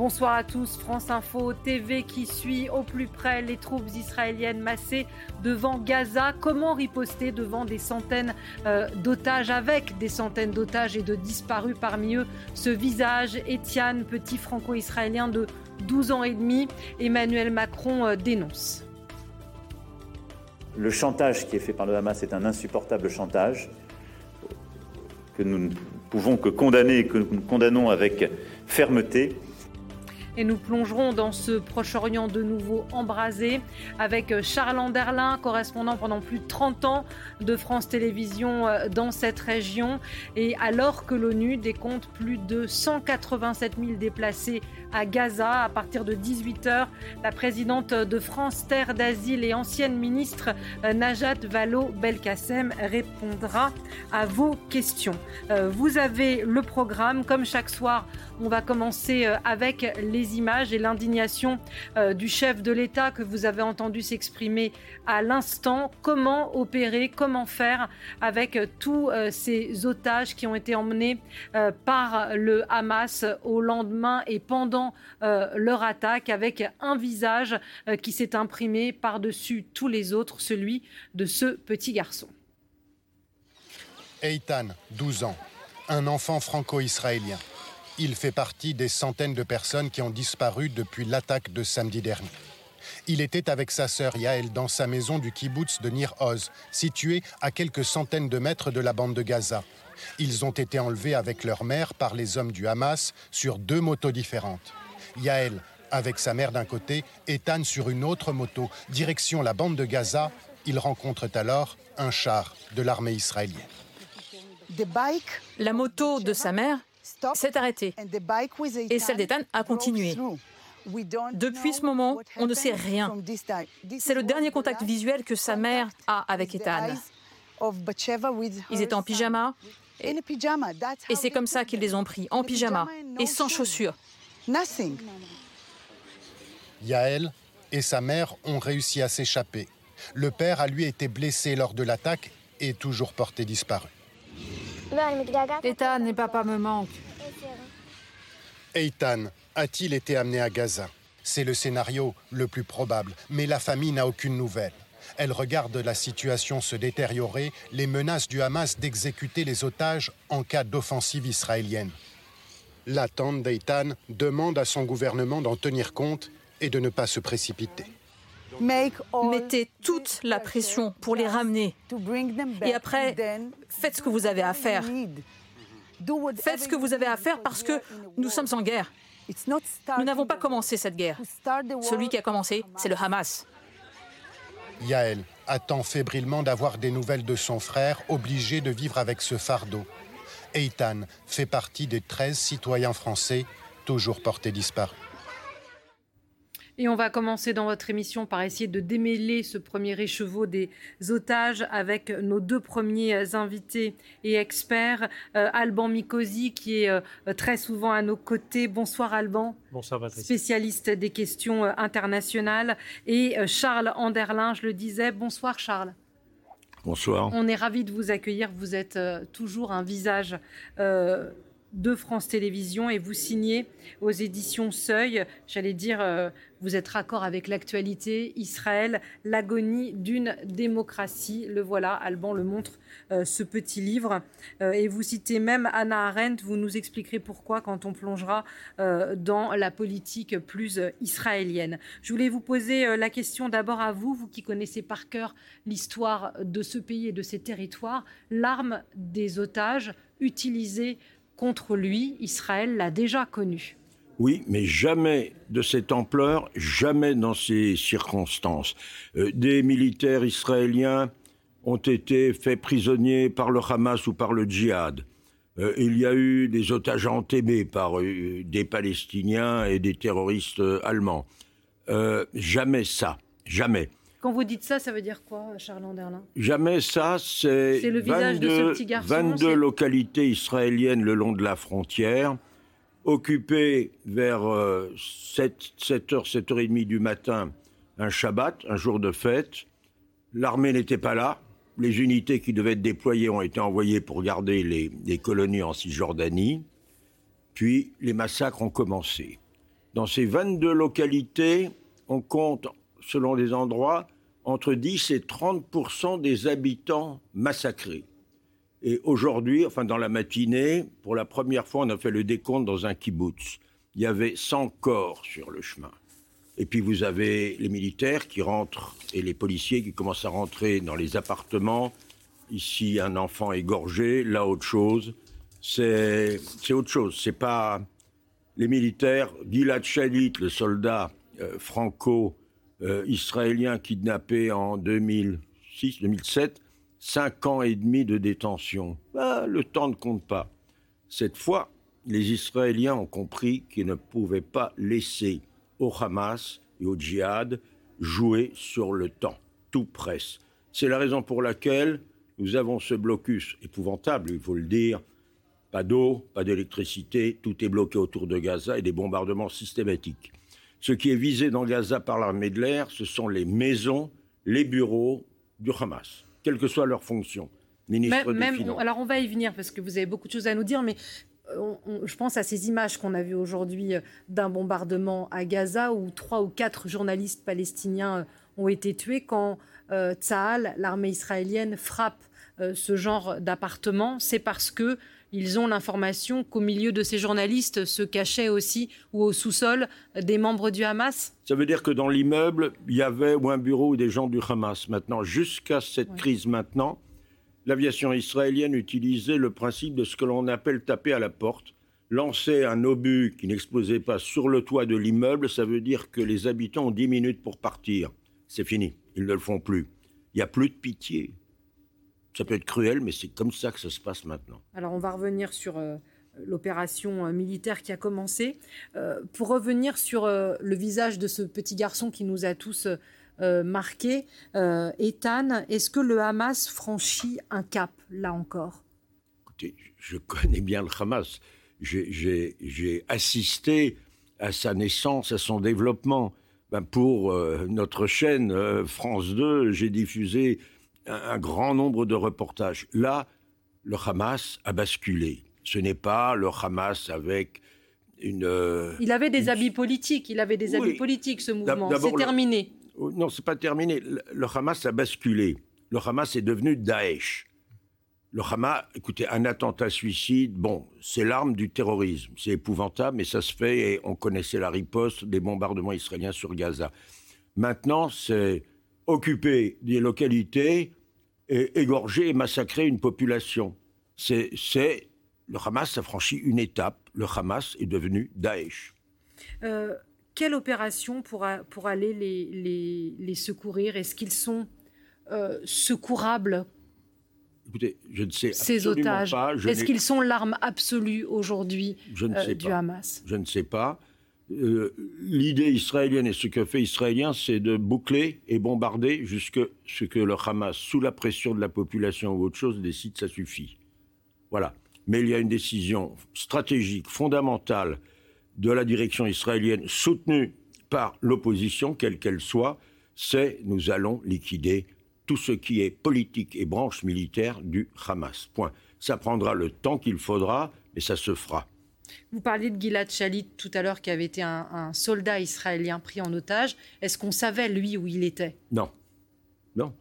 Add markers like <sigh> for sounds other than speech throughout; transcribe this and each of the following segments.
Bonsoir à tous. France Info TV qui suit au plus près les troupes israéliennes massées devant Gaza. Comment riposter devant des centaines euh, d'otages, avec des centaines d'otages et de disparus parmi eux? Ce visage, Étienne, petit franco-israélien de 12 ans et demi, Emmanuel Macron euh, dénonce. Le chantage qui est fait par le Hamas est un insupportable chantage que nous ne pouvons que condamner et que nous condamnons avec fermeté. Et nous plongerons dans ce Proche-Orient de nouveau embrasé avec Charles Anderlin, correspondant pendant plus de 30 ans de France Télévisions euh, dans cette région. Et alors que l'ONU décompte plus de 187 000 déplacés à Gaza, à partir de 18h, la présidente de France Terre d'Asile et ancienne ministre euh, Najat Vallaud-Belkacem répondra à vos questions. Euh, vous avez le programme, comme chaque soir, on va commencer avec les images et l'indignation euh, du chef de l'État que vous avez entendu s'exprimer à l'instant. Comment opérer, comment faire avec euh, tous euh, ces otages qui ont été emmenés par le Hamas au lendemain et pendant leur attaque avec un visage qui s'est imprimé par-dessus tous les autres, celui de ce petit garçon. Eitan, 12 ans, un enfant franco-israélien. Il fait partie des centaines de personnes qui ont disparu depuis l'attaque de samedi dernier. Il était avec sa sœur Yael dans sa maison du kibbutz de Nir Oz, située à quelques centaines de mètres de la bande de Gaza. Ils ont été enlevés avec leur mère par les hommes du Hamas sur deux motos différentes. Yael avec sa mère d'un côté, Ethan sur une autre moto, direction la bande de Gaza. Ils rencontrent alors un char de l'armée israélienne. La moto de sa mère s'est arrêtée et celle d'Ethan a continué. Depuis ce moment, on ne sait rien. C'est le dernier contact visuel que sa mère a avec Ethan. Ils étaient en pyjama et, et c'est comme ça qu'ils les ont pris, en pyjama et sans chaussures. Yael et sa mère ont réussi à s'échapper. Le père a lui été blessé lors de l'attaque et toujours porté disparu. Ethan et papa me manquent. Eitan a-t-il été amené à Gaza? C'est le scénario le plus probable, mais la famille n'a aucune nouvelle. Elle regarde la situation se détériorer, les menaces du Hamas d'exécuter les otages en cas d'offensive israélienne. La tante d'Eitan demande à son gouvernement d'en tenir compte et de ne pas se précipiter. Mettez toute la pression pour les ramener. Et après, faites ce que vous avez à faire. Faites ce que vous avez à faire parce que nous sommes en guerre. Nous n'avons pas commencé cette guerre. Celui qui a commencé, c'est le Hamas. Yael attend fébrilement d'avoir des nouvelles de son frère, obligé de vivre avec ce fardeau. Eitan fait partie des 13 citoyens français toujours portés disparus. Et on va commencer dans votre émission par essayer de démêler ce premier écheveau des otages avec nos deux premiers invités et experts. Euh, Alban Mikosi, qui est euh, très souvent à nos côtés. Bonsoir Alban. Bonsoir Patrice. Spécialiste des questions euh, internationales. Et Charles Anderlin, je le disais. Bonsoir Charles. Bonsoir. On est ravis de vous accueillir. Vous êtes toujours un visage de France Télévisions et vous signez aux éditions Seuil, j'allais dire, euh, vous êtes raccord avec l'actualité, Israël, l'agonie d'une démocratie. Le voilà, Alban le montre, euh, ce petit livre. Euh, et vous citez même Anna Arendt, vous nous expliquerez pourquoi quand on plongera dans la politique plus israélienne. Je voulais vous poser la question d'abord à vous, vous qui connaissez par cœur l'histoire de ce pays et de ses territoires, l'arme des otages utilisée contre lui, Israël l'a déjà connu. Oui, mais jamais de cette ampleur, jamais dans ces circonstances. Euh, des militaires israéliens ont été faits prisonniers par le Hamas ou par le djihad. Euh, il y a eu des otages entémés par euh, des Palestiniens et des terroristes allemands. jamais ça, jamais. Quand vous dites ça, ça veut dire quoi, Charles Anderlin? Jamais ça, c'est le visage 22, de ce petit garçon. 22 localités israéliennes le long de la frontière, occupées vers 7, 7h, 7h30 du matin, un Shabbat, un jour de fête. L'armée n'était pas là. Les unités qui devaient être déployées ont été envoyées pour garder les, les colonies en Cisjordanie. Puis les massacres ont commencé. Dans ces 22 localités, on compte selon les endroits, entre 10 et 30% des habitants massacrés. Et aujourd'hui, enfin dans la matinée, pour la première fois, on a fait le décompte dans un kibbutz. Il y avait 100 corps sur le chemin. Et puis vous avez les militaires qui rentrent et les policiers qui commencent à rentrer dans les appartements. Ici, un enfant égorgé, là, autre chose. C'est autre chose. C'est pas les militaires. Gilad Shalit, le soldat euh, franco euh, israélien kidnappé en 2006-2007, cinq ans et demi de détention. Ah, le temps ne compte pas. Cette fois, les Israéliens ont compris qu'ils ne pouvaient pas laisser au Hamas et au djihad jouer sur le temps. Tout presse. C'est la raison pour laquelle nous avons ce blocus épouvantable, il faut le dire. Pas d'eau, pas d'électricité, tout est bloqué autour de Gaza et des bombardements systématiques. Ce qui est visé dans Gaza par l'armée de l'air, ce sont les maisons, les bureaux du Hamas, quelle que soit leur fonction. Ministre même, alors on va y venir parce que vous avez beaucoup de choses à nous dire, mais euh, je pense à ces images qu'on a vues aujourd'hui euh, d'un bombardement à Gaza où trois ou quatre journalistes palestiniens euh, ont été tués quand euh, l'armée israélienne, frappe ce genre d'appartement. C'est parce que ils ont l'information qu'au milieu de ces journalistes se cachaient aussi, ou au sous-sol, des membres du Hamas Ça veut dire que dans l'immeuble, il y avait ou un bureau ou des gens du Hamas. Maintenant, jusqu'à cette crise maintenant, l'aviation israélienne utilisait le principe de ce que l'on appelle taper à la porte. Lancer un obus qui n'explosait pas sur le toit de l'immeuble, ça veut dire que les habitants ont 10 minutes pour partir. C'est fini, ils ne le font plus. Il n'y a plus de pitié. Ça peut être cruel, mais c'est comme ça que ça se passe maintenant. Alors on va revenir sur euh, l'opération euh, militaire qui a commencé. Euh, pour revenir sur le visage de ce petit garçon qui nous a tous marqués, Ethan, est-ce que le Hamas franchit un cap, là encore? Écoutez, je connais bien le Hamas. J'ai assisté à sa naissance, à son développement. Ben pour notre chaîne France 2, j'ai diffusé un, grand nombre de reportages. Là, le Hamas a basculé. Ce n'est pas le Hamas avec une. Euh, il avait des habits politiques. Il avait des habits politiques, ce mouvement. C'est terminé. Oh, non, c'est pas terminé. Le, Hamas a basculé. Le Hamas est devenu Daesh. Le Hamas, écoutez, un attentat suicide, bon, c'est l'arme du terrorisme. C'est épouvantable, mais ça se fait et on connaissait la riposte des bombardements israéliens sur Gaza. Maintenant, c'est occuper des localités égorger et massacrer une population. C'est, le Hamas a franchi une étape. Le Hamas est devenu Daesh. Euh, quelle opération pour, pour aller les, les, secourir? Est-ce qu'ils sont euh, secourables? Écoutez, je ne sais Ces otages. Est-ce qu'ils sont l'arme absolue aujourd'hui euh, du Hamas? Je ne sais pas. Euh, l'idée israélienne et ce que fait Israélien, c'est de boucler et bombarder jusque ce que le Hamas, sous la pression de la population ou autre chose, décide, ça suffit. Voilà. Mais il y a une décision stratégique, fondamentale de la direction israélienne, soutenue par l'opposition, quelle qu'elle soit, c'est nous allons liquider tout ce qui est politique et branche militaire du Hamas. Point. Ça prendra le temps qu'il faudra, mais ça se fera. Vous parliez de Gilad Shalit tout à l'heure, qui avait été un, soldat israélien pris en otage. Est-ce qu'on savait, lui, où il était? Non. Non.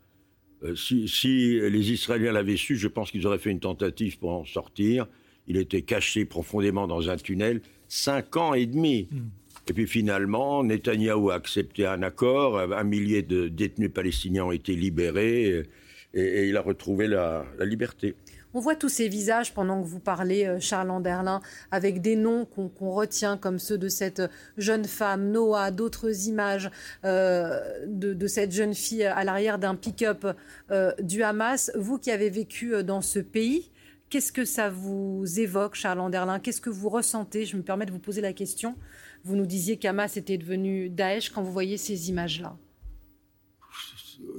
Euh, si, les Israéliens l'avaient su, je pense qu'ils auraient fait une tentative pour en sortir. Il était caché profondément dans un tunnel, cinq ans et demi. Hmm. Et puis finalement, Netanyahou a accepté un accord, un millier de détenus palestiniens ont été libérés et, il a retrouvé la liberté. On voit tous ces visages pendant que vous parlez, euh, Charles Anderlin, avec des noms qu'on retient comme ceux de cette jeune femme, Noah, d'autres images euh, de, cette jeune fille à l'arrière d'un pick-up euh, du Hamas. Vous qui avez vécu dans ce pays, qu'est-ce que ça vous évoque, Charles Anderlin? Qu'est-ce que vous ressentez? Je me permets de vous poser la question. Vous nous disiez qu'Hamas était devenu Daesh quand vous voyez ces images-là.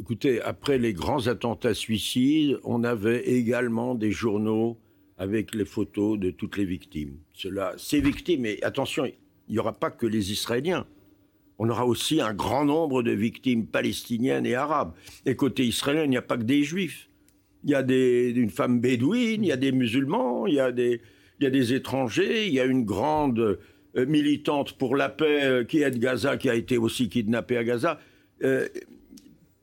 Écoutez, après les grands attentats suicides, on avait également des journaux avec les photos de toutes les victimes. Cela, ces victimes, et attention, il n'y aura pas que les Israéliens. On aura aussi un grand nombre de victimes palestiniennes et arabes. Et côté israélien, il n'y a pas que des juifs. Il y a une femme bédouine, il y a des musulmans, il y a des, il y a des étrangers, il y a une grande euh, militante pour la paix euh, qui est de Gaza, qui a été aussi kidnappée à Gaza. Euh,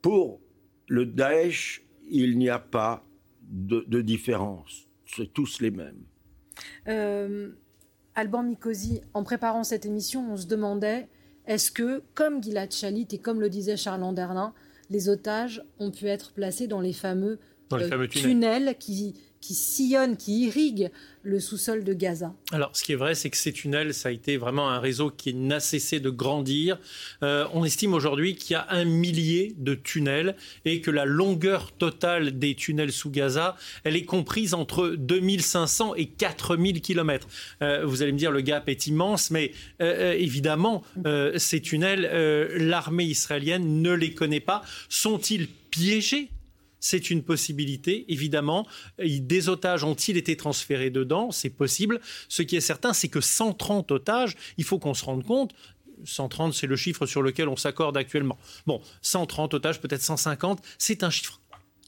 pour le Daesh, il n'y a pas de, différence. C'est tous les mêmes. Alban Mikosi, en préparant cette émission, on se demandait est-ce que, comme Gilad Shalit et comme le disait Charles Anderlin, les otages ont pu être placés dans les fameux, tunnels qui qui sillonnent, qui irriguent le sous-sol de Gaza. Alors, ce qui est vrai, c'est que ces tunnels, ça a été vraiment un réseau qui n'a cessé de grandir. Euh, on estime aujourd'hui qu'il y a un millier de tunnels et que la longueur totale des tunnels sous Gaza, elle est comprise entre 2500 et 4000 kilomètres. Euh, vous allez me dire, le gap est immense, mais euh, évidemment, ces tunnels, l'armée israélienne ne les connaît pas. Sont-ils piégés? C'est une possibilité, évidemment. Des otages ont-ils été transférés dedans? C'est possible. Ce qui est certain, c'est que 130 otages, il faut qu'on se rende compte, 130, c'est le chiffre sur lequel on s'accorde actuellement. Bon, 130 otages, peut-être 150, c'est un chiffre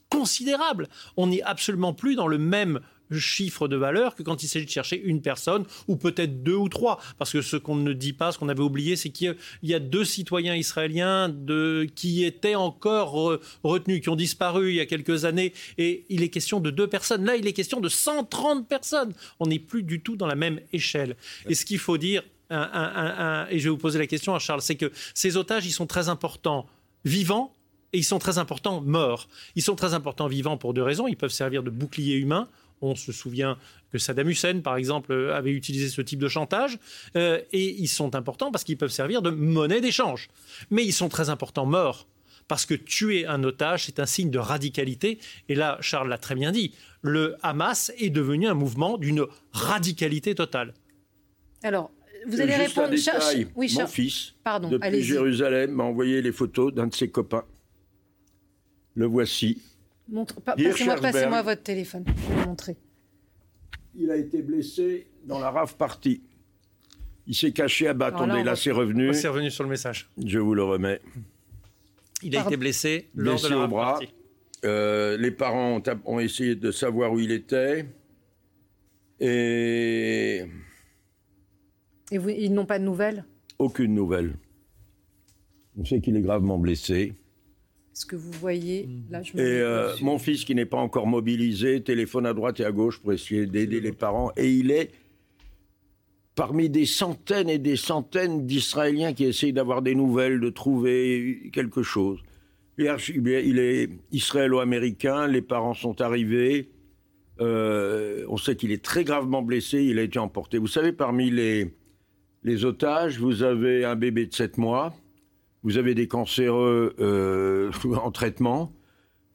considérable. On n'est absolument plus dans le même chiffre de valeur que quand il s'agit de chercher une personne ou peut-être deux ou trois. Parce que ce qu'on ne dit pas, ce qu'on avait oublié, c'est qu'il y a deux citoyens israéliens qui étaient encore retenus, qui ont disparu il y a quelques années. Et il est question de deux personnes. Là, il est question de 130 personnes. On n'est plus du tout dans la même échelle. Et ce qu'il faut dire, et je vais vous poser la question à Charles, c'est que ces otages, ils sont très importants vivants et ils sont très importants morts. Ils sont très importants vivants pour deux raisons. Ils peuvent servir de bouclier humain on se souvient que Saddam Hussein, par exemple, avait utilisé ce type de chantage. Euh, et ils sont importants parce qu'ils peuvent servir de monnaie d'échange. Mais ils sont très importants morts. Parce que tuer un otage, c'est un signe de radicalité. Et là, Charles l'a très bien dit, le Hamas est devenu un mouvement d'une radicalité totale. Alors, vous allez Juste répondre. Un oui, Mon fils, Pardon, depuis Jérusalem, m'a envoyé les photos d'un de ses copains. Le voici. Passez-moi votre téléphone, je vais vous montrer. Il a été blessé dans la rave partie. Il s'est caché à bâton et là, c'est revenu. C'est revenu sur le message. Je vous le remets. Il a été blessé lors de la au bras. Euh, les parents ont, essayé de savoir où il était. Et. Et ils n'ont pas de nouvelles? Aucune nouvelle. On sait qu'il est gravement blessé ce que vous voyez là. Je et euh, mon fils qui n'est pas encore mobilisé téléphone à droite et à gauche pour essayer d'aider les parents et il est parmi des centaines et des centaines d'Israéliens qui essayent d'avoir des nouvelles, de trouver quelque chose. Il est israélo-américain, les parents sont arrivés, euh, on sait qu'il est très gravement blessé, il a été emporté. Vous savez, parmi les, les otages, vous avez un bébé de 7 mois, vous avez des cancéreux euh, <laughs> en traitement,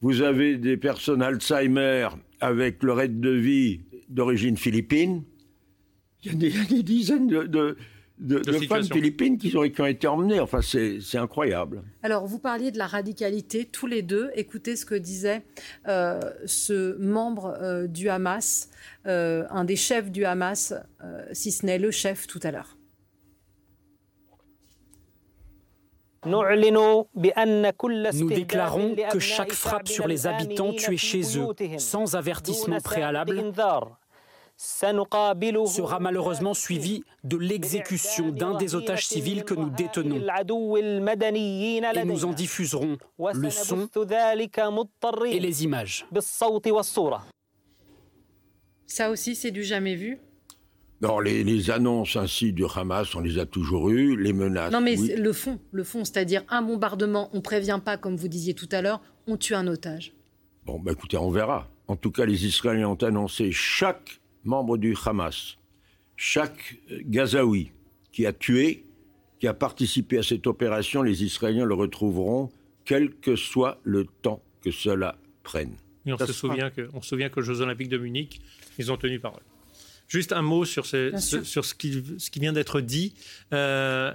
vous avez des personnes Alzheimer avec leur aide de vie d'origine philippine. Il y, a des, dizaines de, femmes philippines qui ont, été emmenées. Enfin, c'est incroyable. Alors, vous parliez de la radicalité tous les deux. Écoutez ce que disait euh, ce membre euh, du Hamas, un des chefs du Hamas, si ce n'est le chef tout à l'heure. Nous déclarons que chaque frappe sur les habitants tués chez eux, sans avertissement préalable, sera malheureusement suivi de l'exécution d'un des otages civils que nous détenons. Et nous en diffuserons le son et les images. Ça aussi, c'est du jamais vu non, les, annonces ainsi du Hamas, on les a toujours eues, les menaces. Non, mais le fond, le fond, c'est-à-dire un bombardement, on prévient pas, comme vous disiez tout à l'heure, on tue un otage. Bon, bah écoutez, on verra. En tout cas, les Israéliens ont annoncé chaque membre du Hamas, chaque euh, Gazaoui qui a tué, qui a participé à cette opération, les Israéliens le retrouveront, quel que soit le temps que cela prenne. Et on, se souvient, que, on se souvient qu'aux Jeux Olympiques de Munich, ils ont tenu parole. Juste un mot sur, ce, sur ce, qui, ce, qui, vient d'être dit. Euh,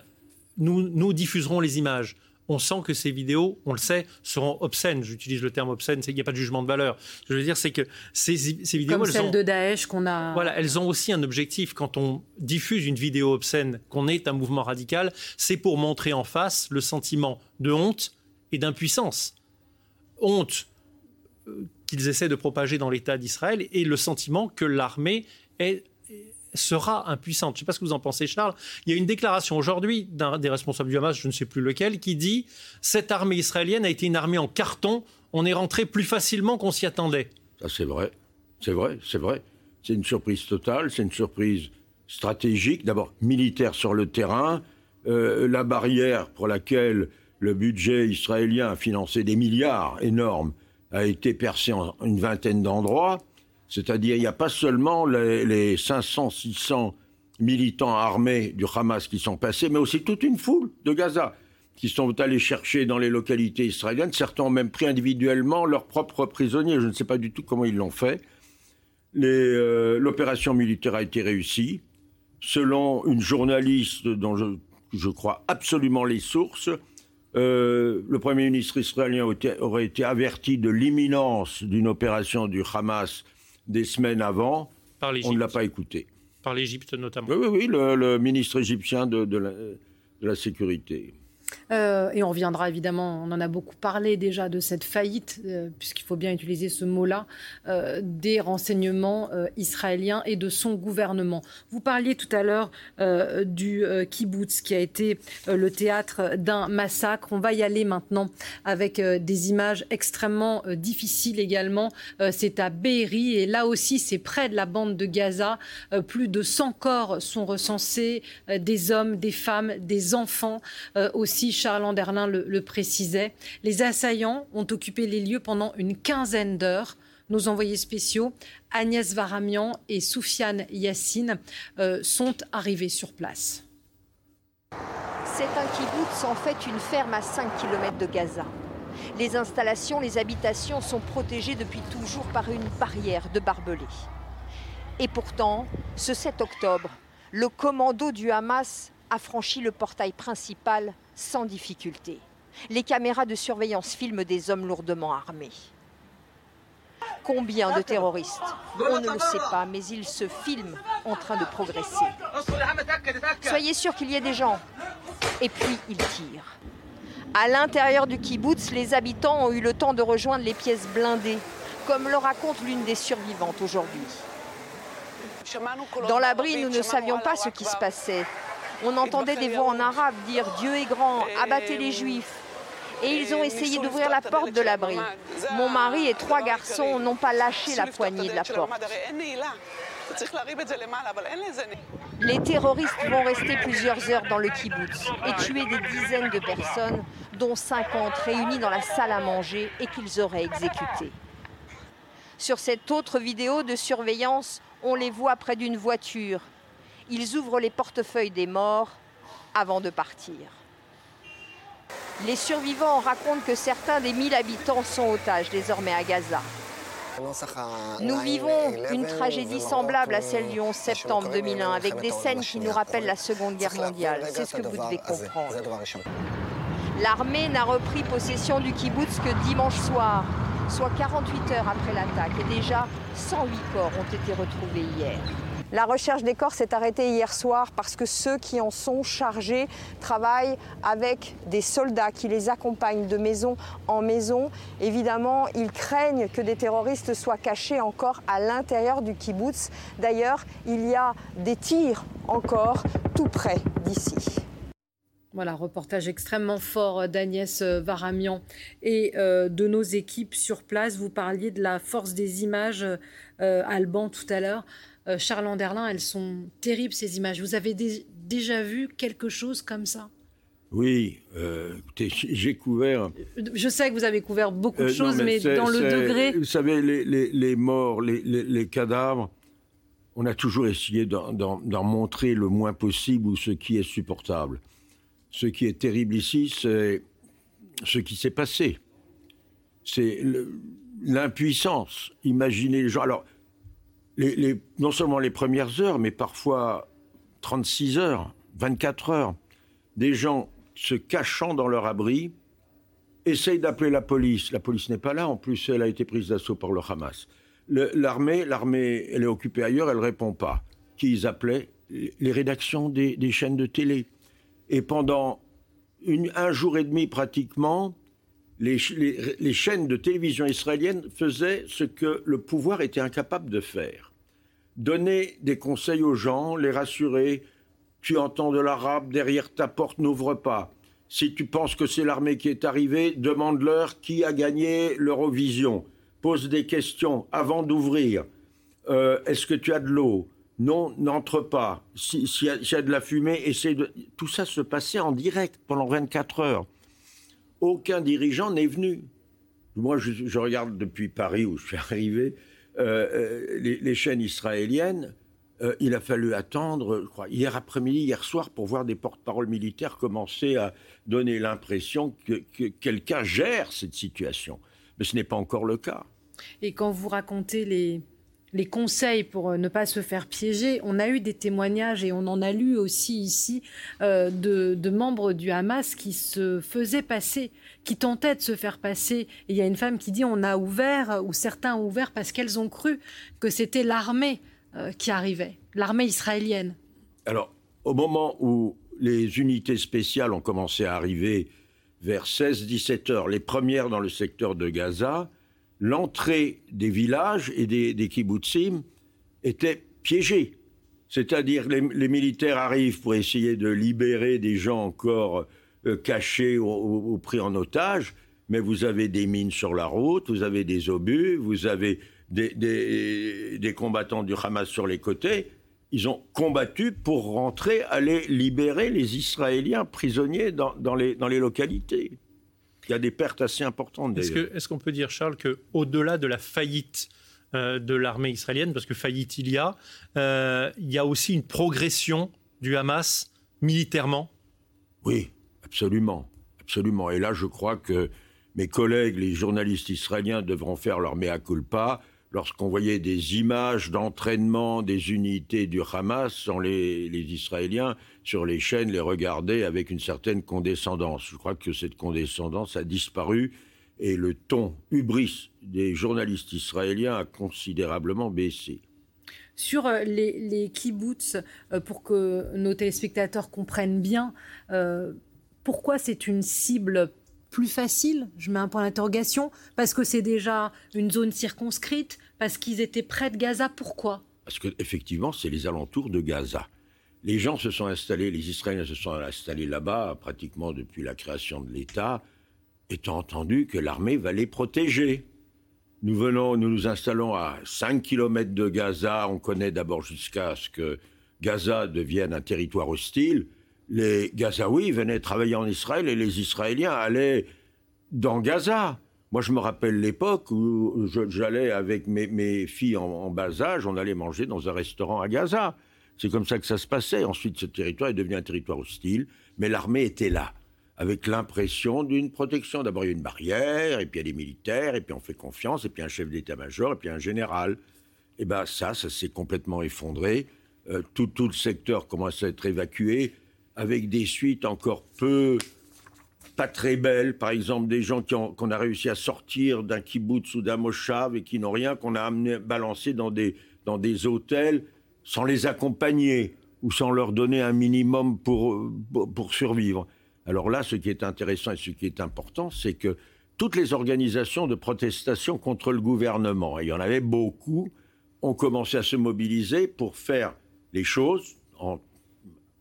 nous, nous diffuserons les images. on sent que ces vidéos, on le sait, seront obscènes. J'utilise le terme obscène, c'est qu'il n'y a pas de jugement de valeur. Ce que je veux dire, c'est que ces, ces vidéos, Comme celle de Daesh qu'on a. Voilà, elles ont aussi un objectif. Quand on diffuse une vidéo obscène, qu'on est un mouvement radical, c'est pour montrer en face le sentiment de honte et d'impuissance. Honte euh, qu'ils essaient de propager dans l'État d'Israël et le sentiment que l'armée sera impuissante. Je ne sais pas ce que vous en pensez, Charles. Il y a une déclaration aujourd'hui d'un des responsables du Hamas, je ne sais plus lequel, qui dit cette armée israélienne a été une armée en carton. On est rentré plus facilement qu'on s'y attendait. Ça, c'est vrai. C'est vrai, c'est vrai. C'est une surprise totale. C'est une surprise stratégique. D'abord, militaire sur le terrain. Euh, la barrière pour laquelle le budget israélien a financé des milliards énormes a été percée en une vingtaine d'endroits. C'est-à-dire, il n'y a pas seulement les, 500, 600 militants armés du Hamas qui sont passés, mais aussi toute une foule de Gaza qui sont allés chercher dans les localités israéliennes. Certains ont même pris individuellement leurs propres prisonniers. Je ne sais pas du tout comment ils l'ont fait. Euh, l'opération militaire a été réussie. Selon une journaliste dont je, crois absolument les sources, euh, le Premier ministre israélien aurait été averti de l'imminence d'une opération du Hamas des semaines avant, on ne l'a pas écouté. Par l'Égypte notamment. Oui, oui, oui le, ministre égyptien de la Sécurité. Euh, et on reviendra évidemment, on en a beaucoup parlé déjà de cette faillite, euh, puisqu'il faut bien utiliser ce mot-là, euh, des renseignements israéliens et de son gouvernement. Vous parliez tout à l'heure du kibbutz qui a été le théâtre d'un massacre. On va y aller maintenant avec des images extrêmement difficiles également. c'est à Be'eri et là aussi c'est près de la bande de Gaza. plus de 100 corps sont recensés, des hommes, des femmes, des enfants aussi Charles Anderlin le, précisait. Les assaillants ont occupé les lieux pendant une quinzaine d'heures. Nos envoyés spéciaux, Agnès Varamian et Soufiane Yassine, euh, sont arrivés sur place. C'est un kibbutz, en fait une ferme à 5 km de Gaza. Les installations, les habitations sont protégées depuis toujours par une barrière de barbelés. Et pourtant, ce 7 octobre, le commando du Hamas a franchi le portail principal sans difficulté. Les caméras de surveillance filment des hommes lourdement armés. Combien de terroristes On ne le sait pas, mais ils se filment en train de progresser. Soyez sûr qu'il y ait des gens. Et puis, ils tirent. À l'intérieur du kibbutz, les habitants ont eu le temps de rejoindre les pièces blindées, comme le raconte l'une des survivantes aujourd'hui. Dans l'abri, nous ne savions pas ce qui se passait. On entendait des voix en arabe dire Dieu est grand, abattez les juifs. Et ils ont essayé d'ouvrir la porte de l'abri. Mon mari et trois garçons n'ont pas lâché la poignée de la porte. Les terroristes vont rester plusieurs heures dans le kibbutz et tuer des dizaines de personnes, dont 50 réunies dans la salle à manger et qu'ils auraient exécutées. Sur cette autre vidéo de surveillance, on les voit près d'une voiture ils ouvrent les portefeuilles des morts avant de partir. Les survivants racontent que certains des 1000 habitants sont otages désormais à Gaza. Nous vivons une tragédie semblable à celle du 11 septembre 2001 avec des scènes qui nous rappellent la Seconde Guerre mondiale. C'est ce que vous devez comprendre. L'armée n'a repris possession du kibbutz que dimanche soir, soit 48 heures après l'attaque. Et déjà, 108 corps ont été retrouvés hier. La recherche des corps s'est arrêtée hier soir parce que ceux qui en sont chargés travaillent avec des soldats qui les accompagnent de maison en maison. Évidemment, ils craignent que des terroristes soient cachés encore à l'intérieur du kibbutz. D'ailleurs, il y a des tirs encore tout près d'ici. Voilà, reportage extrêmement fort d'Agnès Varamian et euh, de nos équipes sur place. Vous parliez de la force des images, euh, Alban, tout à l'heure. Euh, Charles Anderlin, elles sont terribles ces images. Vous avez déjà vu quelque chose comme ça? Oui, euh, <laughs> j'ai couvert. Je sais que vous avez couvert beaucoup de euh, choses, mais, dans le degré. Vous savez, les, morts, les, cadavres, on a toujours essayé d'en montrer le moins possible ou ce qui est supportable. Ce qui est terrible ici, c'est ce qui s'est passé. C'est l'impuissance. Imaginez les gens. Alors, non seulement les premières heures, mais parfois 36 heures, 24 heures, des gens se cachant dans leur abri, essaye d'appeler la police. La police n'est pas là, en plus elle a été prise d'assaut par le Hamas. L'armée, l'armée, elle est occupée ailleurs, elle répond pas. Qui ils appelaient? Les rédactions des, chaînes de télé. Et pendant un jour et demi pratiquement, les, chaînes de télévision israéliennes faisaient ce que le pouvoir était incapable de faire. Donner des conseils aux gens, les rassurer. Tu entends de l'arabe, derrière ta porte, n'ouvre pas. Si tu penses que c'est l'armée qui est arrivée, demande-leur qui a gagné l'Eurovision. Pose des questions avant d'ouvrir. Euh, est-ce que tu as de l'eau? Non, n'entre pas. S'il y, a de la fumée, essaie de... Tout ça se passait en direct pendant 24 heures. Aucun dirigeant n'est venu. Moi, je, regarde depuis Paris où je suis <laughs> arrivé, euh, euh, les, chaînes israéliennes euh, il a fallu attendre, je crois, hier après-midi, hier soir, pour voir des porte-paroles militaires commencer à donner l'impression que, quelqu'un gère cette situation. Mais ce n'est pas encore le cas. Et quand vous racontez les, les conseils pour euh, ne pas se faire piéger. On a eu des témoignages et on en a lu aussi ici euh, de, membres du Hamas qui se faisaient passer, qui tentaient de se faire passer. Et il y a une femme qui dit on a ouvert, ou certains ont ouvert parce qu'elles ont cru que c'était l'armée euh, qui arrivait, l'armée israélienne Alors, au moment où les unités spéciales ont commencé à arriver vers 16-17 heures, les premières dans le secteur de Gaza, l'entrée des villages et des, des kibbutzim était piégée. C'est-à-dire les, les militaires arrivent pour essayer de libérer des gens encore euh, cachés ou, pris en otage, mais vous avez des mines sur la route, vous avez des obus, vous avez des, combattants du Hamas sur les côtés, ils ont combattu pour rentrer, aller libérer les Israéliens prisonniers dans, les, dans les localités. Il y a des pertes assez importantes. Est-ce qu'on peut dire, Charles, qu'au-delà de la faillite euh, de l'armée israélienne, parce que faillite il y a, euh, il y a aussi une progression du Hamas militairement? Oui, absolument. Absolument. Et là, je crois que mes collègues, les journalistes israéliens, devront faire leur mea culpa lorsqu'on voyait des images d'entraînement des unités du Hamas, les, Israéliens, sur les chaînes, les regardaient avec une certaine condescendance. Je crois que cette condescendance a disparu et le ton hubris des journalistes israéliens a considérablement baissé. Sur euh, les, les kibbutz, euh, pour que nos téléspectateurs comprennent bien, euh, pourquoi c'est une cible plus facile Je mets un point d'interrogation. Parce que c'est déjà une zone circonscrite Parce qu'ils étaient près de Gaza Pourquoi? Parce qu'effectivement, c'est les alentours de Gaza. Les gens se sont installés, les Israéliens se sont installés là-bas pratiquement depuis la création de l'État, étant entendu que l'armée va les protéger. Nous venons, nous nous installons à 5 km de Gaza. On connaît d'abord jusqu'à ce que Gaza devienne un territoire hostile les Gazaouis venaient travailler en Israël et les Israéliens allaient dans Gaza. Moi, je me rappelle l'époque où j'allais avec mes, filles en, bas âge, on allait manger dans un restaurant à Gaza. C'est comme ça que ça se passait. Ensuite, ce territoire est devenu un territoire hostile, mais l'armée était là, avec l'impression d'une protection. D'abord, il y a une barrière, et puis il y a des militaires, et puis on fait confiance, et puis un chef d'état-major, et puis un général. Et bien ça, ça s'est complètement effondré. Euh, tout, tout le secteur commence à être évacué avec des suites encore peu pas très belles, par exemple des gens qu'on a réussi à sortir d'un kibbutz ou d'un moshav et qui n'ont rien, qu'on a balancé dans des, dans des hôtels sans les accompagner ou sans leur donner un minimum pour, pour survivre. Alors là, ce qui est intéressant et ce qui est important, c'est que toutes les organisations de protestation contre le gouvernement, et il y en avait beaucoup, ont commencé à se mobiliser pour faire les choses en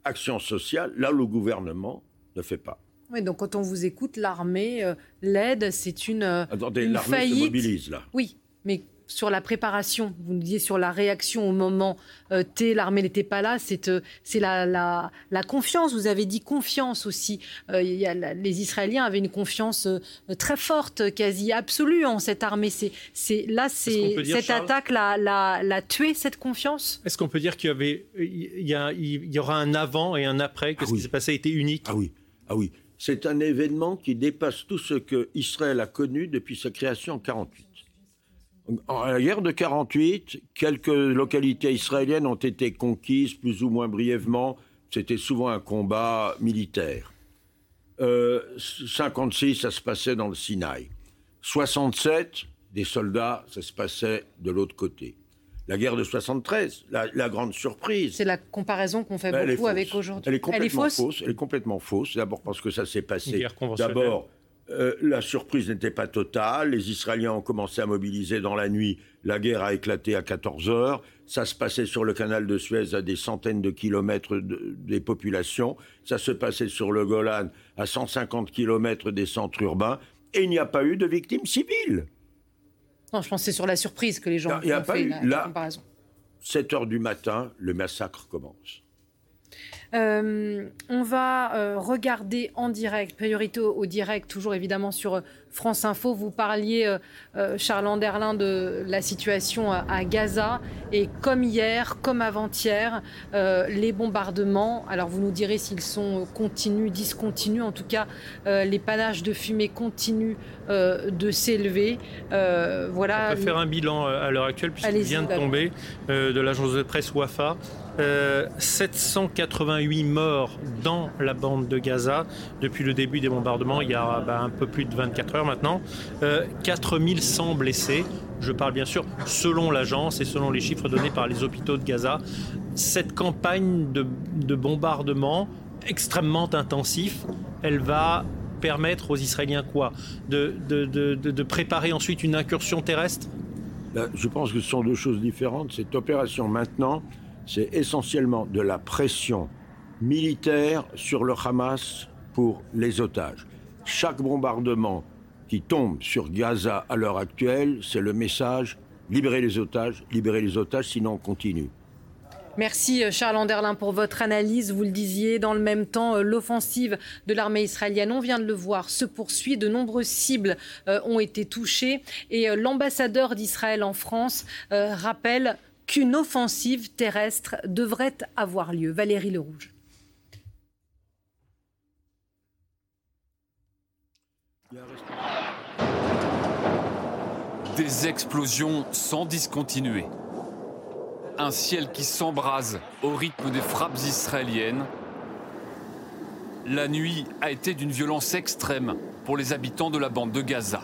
action sociale, là où le gouvernement ne fait pas. Oui, donc quand on vous écoute, l'armée, euh, l'aide, c'est une, euh, Attendez, l'armée se mobilise là. Oui, mais sur la préparation, vous nous disiez sur la réaction au moment euh, T, l'armée n'était pas là, c'est euh, la, la, la, confiance, vous avez dit confiance aussi. Euh, y a les Israéliens avaient une confiance très forte, quasi absolue en cette armée. C'est Là, c'est cette attaque l'a, la, tué, cette confiance? Est-ce qu'on peut dire qu'il y, avait, il y, a, il y aura un avant et un après, que ah ce qui s'est passé? A été unique? Ah oui, ah oui. C'est un événement qui dépasse tout ce que Israël a connu depuis sa création en 1948. En la guerre de 48, quelques localités israéliennes ont été conquises plus ou moins brièvement. C'était souvent un combat militaire. 56, ça se passait dans le Sinaï. 67, des soldats, ça se passait de l'autre côté. La guerre de 73, la, grande surprise. C'est la comparaison qu'on fait beaucoup avec aujourd'hui. Elle est complètement fausse. Elle est complètement fausse. D'abord parce que ça s'est passé. D'abord, euh, la surprise n'était pas totale. Les Israéliens ont commencé à mobiliser dans la nuit. La guerre a éclaté à 14 heures. Ça se passait sur le canal de Suez à des centaines de kilomètres des populations. Ça se passait sur le Golan à 150 kilomètres des centres urbains. Et il n'y a pas eu de victimes civiles. Non, je pense que c'est sur la surprise que les gens ont fait pas eu, la, la comparaison. 7 heures du matin, le massacre commence. Euh, on va euh, regarder en direct, priorité au, direct, toujours évidemment sur euh, France Info. Vous parliez, Charles Anderlin, de la situation à, Gaza. Et comme hier, comme avant-hier, les bombardements, alors vous nous direz s'ils sont continus, discontinus, en tout cas, les panaches de fumée continuent de s'élever. voilà. On peut faire un bilan à l'heure actuelle, puisqu'il vient de tomber de l'agence de presse Wafa. 788 morts dans la bande de Gaza depuis le début des bombardements, il y a bah, un peu plus de 24 heures maintenant. 4100 blessés. Je parle bien sûr selon l'agence et selon les chiffres donnés par les hôpitaux de Gaza. Cette campagne de, de bombardement extrêmement intensif, elle va permettre aux Israéliens quoi? De, préparer ensuite une incursion terrestre? Je pense que ce sont deux choses différentes. Cette opération maintenant, c'est essentiellement de la pression militaire sur le Hamas pour les otages. Chaque bombardement qui tombe sur Gaza à l'heure actuelle, c'est le message libérez les otages, libérez les otages, sinon on continue. Merci euh, Charles Anderlin pour votre analyse. Vous le disiez, dans le même temps, euh, l'offensive de l'armée israélienne, on vient de le voir, se poursuit. De nombreuses cibles euh, ont été touchées. Et l'ambassadeur d'Israël en France rappelle qu'une offensive terrestre devrait avoir lieu. Valérie Lerouge. Des explosions sans discontinuer. Un ciel qui s'embrase au rythme des frappes israéliennes. La nuit a été d'une violence extrême pour les habitants de la bande de Gaza.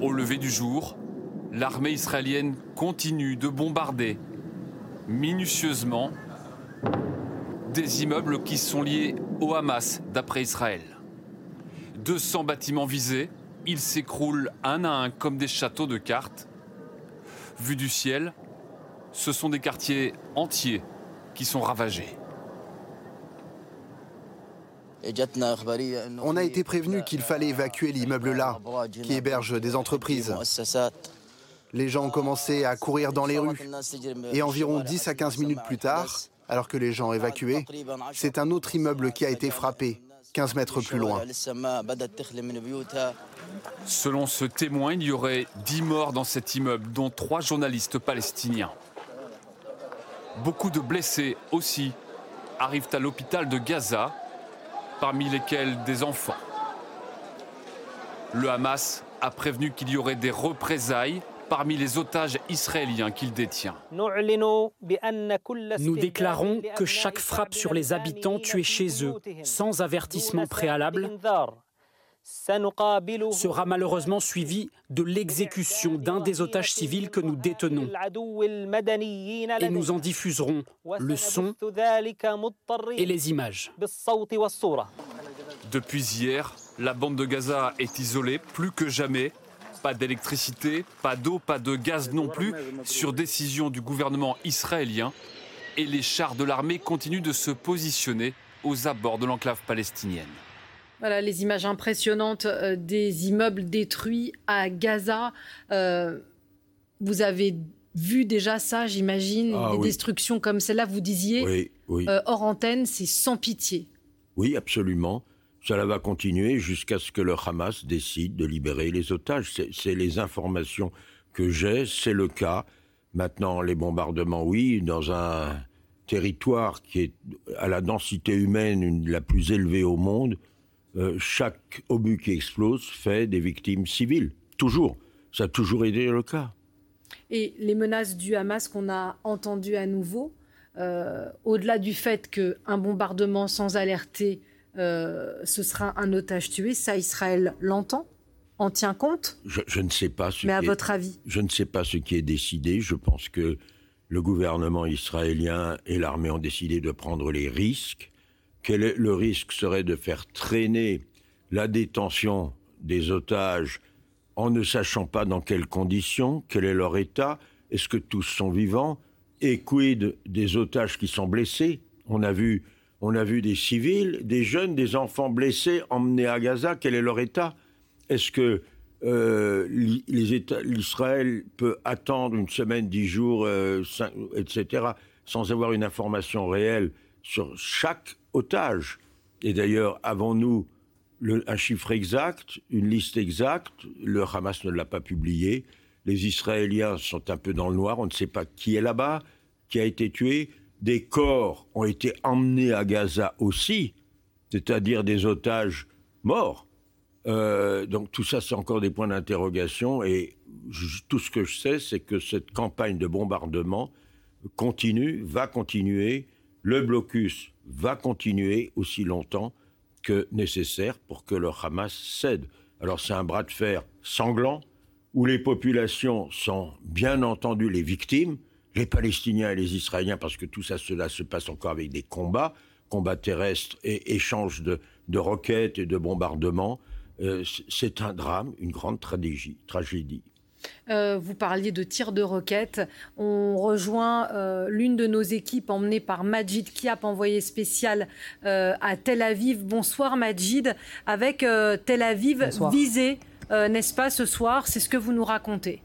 Au lever du jour, l'armée israélienne continue de bombarder minutieusement des immeubles qui sont liés au Hamas, d'après Israël. 200 bâtiments visés, ils s'écroulent un à un comme des châteaux de cartes. Vu du ciel, ce sont des quartiers entiers qui sont ravagés. On a été prévenu qu'il fallait évacuer l'immeuble là, qui héberge des entreprises. Les gens ont commencé à courir dans les rues. Et environ 10 à 15 minutes plus tard, alors que les gens évacuaient, c'est un autre immeuble qui a été frappé, 15 mètres plus loin. Selon ce témoin, il y aurait 10 morts dans cet immeuble, dont 3 journalistes palestiniens. Beaucoup de blessés aussi arrivent à l'hôpital de Gaza, parmi lesquels des enfants. Le Hamas a prévenu qu'il y aurait des représailles parmi les otages israéliens qu'il détient. Nous déclarons que chaque frappe sur les habitants tués chez eux, sans avertissement préalable, sera malheureusement suivie de l'exécution d'un des otages civils que nous détenons. Et nous en diffuserons le son et les images. Depuis hier, la bande de Gaza est isolée plus que jamais pas d'électricité, pas d'eau, pas de gaz non plus, sur décision du gouvernement israélien. Et les chars de l'armée continuent de se positionner aux abords de l'enclave palestinienne. Voilà les images impressionnantes euh, des immeubles détruits à Gaza. Euh, vous avez vu déjà ça, j'imagine, ah des destructions comme celle-là. Vous disiez, euh, hors antenne, c'est sans pitié. Oui, absolument. Cela va continuer jusqu'à ce que le Hamas décide de libérer les otages. C'est les informations que j'ai, c'est le cas. Maintenant, les bombardements, oui, dans un territoire qui est à la densité humaine la plus élevée au monde, euh, chaque obus qui explose fait des victimes civiles. Toujours. Ça a toujours été le cas. Et les menaces du Hamas qu'on a entendues à nouveau, euh, au-delà du fait qu'un bombardement sans alerter ce sera un otage tué. Ça, Israël l'entend en tient compte je, ne sais pas. Ce Mais à votre avis Je ne sais pas ce qui est décidé. Je pense que le gouvernement israélien et l'armée ont décidé de prendre les risques. Quel est, le risque serait de faire traîner la détention des otages en ne sachant pas dans quelles conditions, quel est leur état, est-ce que tous sont vivants, et quid des otages qui sont blessés? On a vu, on a vu des civils, des jeunes, des enfants blessés emmenés à Gaza, quel est leur état? Est-ce que euh, l'Israël peut attendre une semaine, dix jours, euh, etc., sans avoir une information réelle sur chaque otage? Et d'ailleurs, avons-nous un chiffre exact, une liste exacte? Le Hamas ne l'a pas publié. Les Israéliens sont un peu dans le noir. On ne sait pas qui est là-bas, qui a été tué. Des corps ont été emmenés à Gaza aussi, c'est-à-dire des otages morts. Euh, donc tout ça, c'est encore des points d'interrogation. Et tout ce que je sais, c'est que cette campagne de bombardement continue, va continuer. Le blocus va continuer aussi longtemps que nécessaire pour que le Hamas cède. Alors c'est un bras de fer sanglant où les populations sont bien entendu les victimes, les Palestiniens et les Israéliens, parce que tout ça, cela se passe encore avec des combats, combats terrestres et échanges de, de roquettes et de bombardements. Euh, c'est un drame, une grande tragédie. tragédie. Euh, vous parliez de tir de roquettes. On rejoint euh, l'une de nos équipes emmenée par Majid Kiap, envoyé spécial à Tel Aviv. Bonsoir Majid, avec Tel Aviv visé, n'est-ce pas, ce soir? C'est ce que vous nous racontez.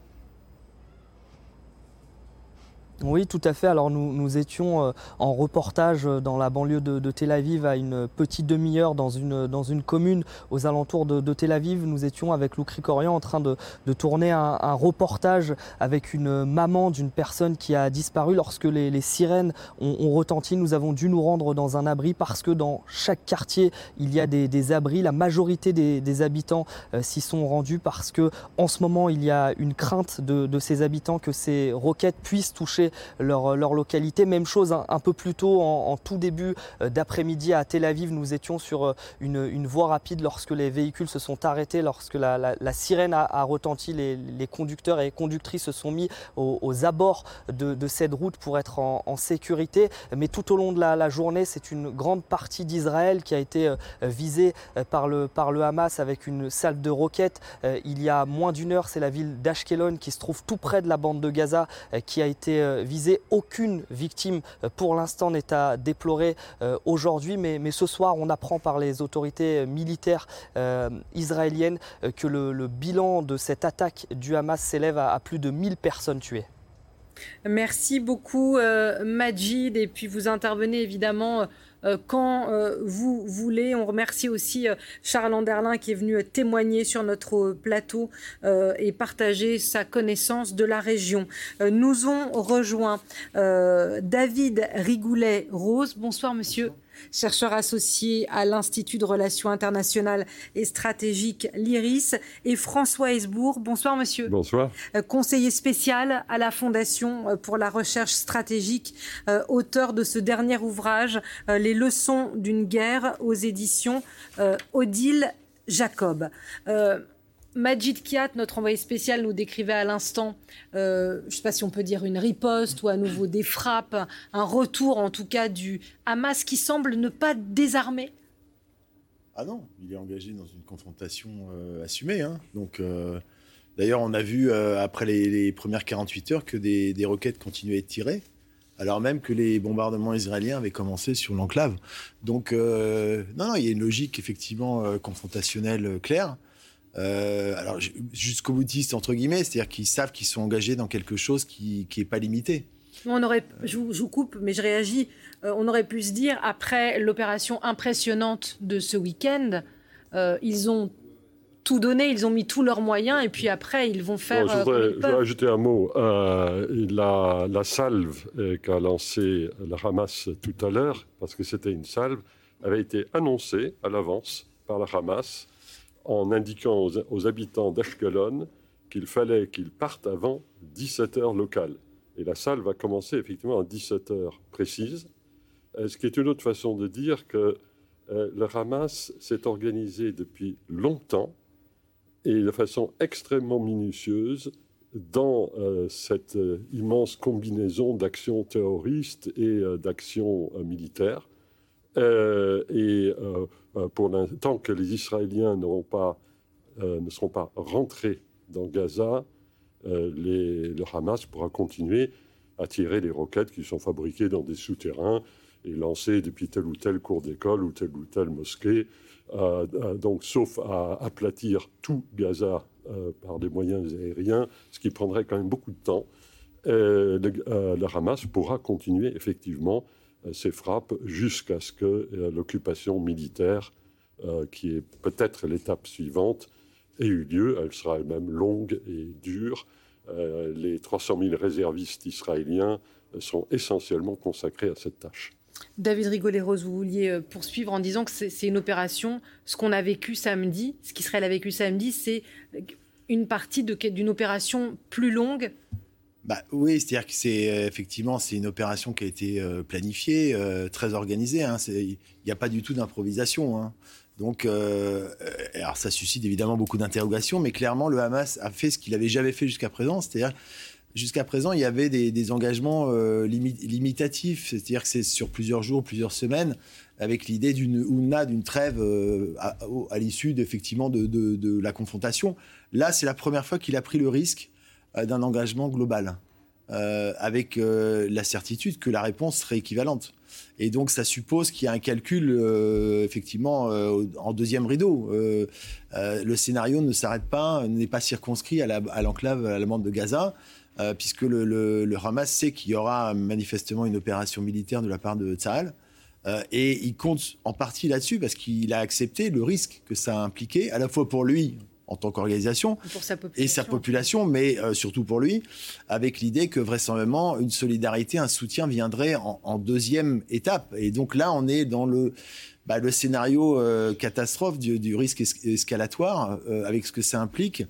Oui, tout à fait. Alors nous, étions euh, en reportage dans la banlieue de, Tel Aviv à une petite demi-heure dans une, dans une commune aux alentours de, Tel Aviv. Nous étions avec Lou Krikorian en train de, tourner un, reportage avec une maman d'une personne qui a disparu lorsque les, sirènes ont, retenti. Nous avons dû nous rendre dans un abri parce que dans chaque quartier il y a des, abris. La majorité des, habitants euh, s'y sont rendus parce que en ce moment il y a une crainte de, de ces habitants que ces roquettes puissent toucher leur, localité. Même chose un, peu plus tôt, en, tout début euh, d'après-midi à Tel Aviv, nous étions sur euh, une, voie rapide lorsque les véhicules se sont arrêtés, lorsque la, sirène a, retenti, les, conducteurs et conductrices se sont mis aux, abords de, cette route pour être en, sécurité. Mais tout au long de la, journée, c'est une grande partie d'Israël qui a été euh, visée par le, par le Hamas avec une salve de roquettes. Il y a moins d'une heure, c'est la ville d'Ashkelon qui se trouve tout près de la bande de Gaza qui a été visée. Aucune victime euh, pour l'instant n'est à déplorer euh, aujourd'hui, mais, ce soir, on apprend par les autorités euh, militaires israéliennes que le, bilan de cette attaque du Hamas s'élève à, plus de 1000 personnes tuées. Merci beaucoup Majid et puis vous intervenez évidemment euh, quand euh, vous voulez. On remercie aussi euh, Charles Anderlin qui est venu témoigner sur notre plateau et partager sa connaissance de la région. Nous ont rejoint David Rigoulet-Rose. Bonsoir monsieur chercheur associé à l'Institut de Relations internationales et stratégiques l'IRIS, et François Hesbourg. Bonsoir, monsieur. Bonsoir. Euh, conseiller spécial à la Fondation euh, pour la recherche stratégique, euh, auteur de ce dernier ouvrage, Les leçons d'une guerre aux éditions Odile Jacob. Majid Kiat, notre envoyé spécial, nous décrivait à l'instant, euh, je ne sais pas si on peut dire une riposte ou à nouveau des frappes, un retour en tout cas du Hamas qui semble ne pas désarmer. Ah non, il est engagé dans une confrontation euh, assumée. Hein. Donc, euh, d'ailleurs, on a vu après les, premières 48 heures que des, des, roquettes continuaient à être tirées, alors même que les bombardements israéliens avaient commencé sur l'enclave. Donc, non, non, il y a une logique effectivement confrontationnelle claire. Euh, alors jusqu'au boutiste entre guillemets, c'est-à-dire qu'ils savent qu'ils sont engagés dans quelque chose qui n'est pas limité. On aurait, je, vous coupe, mais je réagis. Euh, on aurait pu se dire après l'opération impressionnante de ce week-end, euh, ils ont tout donné, ils ont mis tous leurs moyens et puis après ils vont faire. je, voudrais, ajouter un mot. La, la, salve qu'a lancée le Hamas tout à l'heure, parce que c'était une salve, avait été annoncée à l'avance par le Hamas en indiquant aux, habitants d'Ashkelon qu'il fallait qu'ils partent avant 17 heures locales. Et la salle va commencer effectivement à 17 heures précises, euh, ce qui est une autre façon de dire que le Hamas s'est organisé depuis longtemps et de façon extrêmement minutieuse dans cette immense combinaison d'actions terroristes et d'actions militaires. Et pour l'instant que les Israéliens pas, ne seront pas rentrés dans Gaza, le Hamas pourra continuer à tirer les roquettes qui sont fabriquées dans des souterrains et lancées depuis telle ou telle cour d'école ou telle ou telle mosquée. Euh, euh, donc, sauf à aplatir tout Gaza euh, par des moyens aériens, ce qui prendrait quand même beaucoup de temps, le, Hamas pourra continuer effectivement ses frappes jusqu'à ce que l'occupation militaire, qui est peut-être l'étape suivante, ait eu lieu. Elle sera elle-même longue et dure. Euh, les 300 000 réservistes israéliens sont essentiellement consacrés à cette tâche. David Rigoleros, vous vouliez euh, poursuivre en disant que c'est une opération, ce qu'on a vécu samedi, ce qu'Israël a vécu samedi, c'est une partie d'une opération plus longue bah, oui, c'est-à-dire que c'est euh, effectivement c'est une opération qui a été planifiée, très organisée. Hein. Il n'y a pas du tout d'improvisation. Hein. Donc, euh, alors ça suscite évidemment beaucoup d'interrogations, mais clairement, le Hamas a fait ce qu'il n'avait jamais fait jusqu'à présent, c'est-à-dire jusqu'à présent, il y avait des, engagements euh, limitatifs, c'est-à-dire que c'est sur plusieurs jours, plusieurs semaines, avec l'idée d'une ouna, d'une trêve euh, à, l'issue effectivement de, la confrontation. Là, c'est la première fois qu'il a pris le risque d'un engagement global, avec la certitude que la réponse serait équivalente. Et donc, ça suppose qu'il y a un calcul, euh, effectivement, euh, en deuxième rideau. Euh, le scénario ne s'arrête pas, n'est pas circonscrit à l'enclave allemande de Gaza, puisque le, Hamas sait qu'il y aura manifestement une opération militaire de la part de Tzahal. et il compte en partie là-dessus parce qu'il a accepté le risque que ça a impliqué, à la fois pour lui, en tant qu'organisation et sa population, mais euh, surtout pour lui, avec l'idée que vraisemblablement une solidarité, un soutien viendrait en, deuxième étape. Et donc là, on est dans le, bah, le scénario euh, catastrophe du, risque escalatoire, euh, avec ce que ça implique,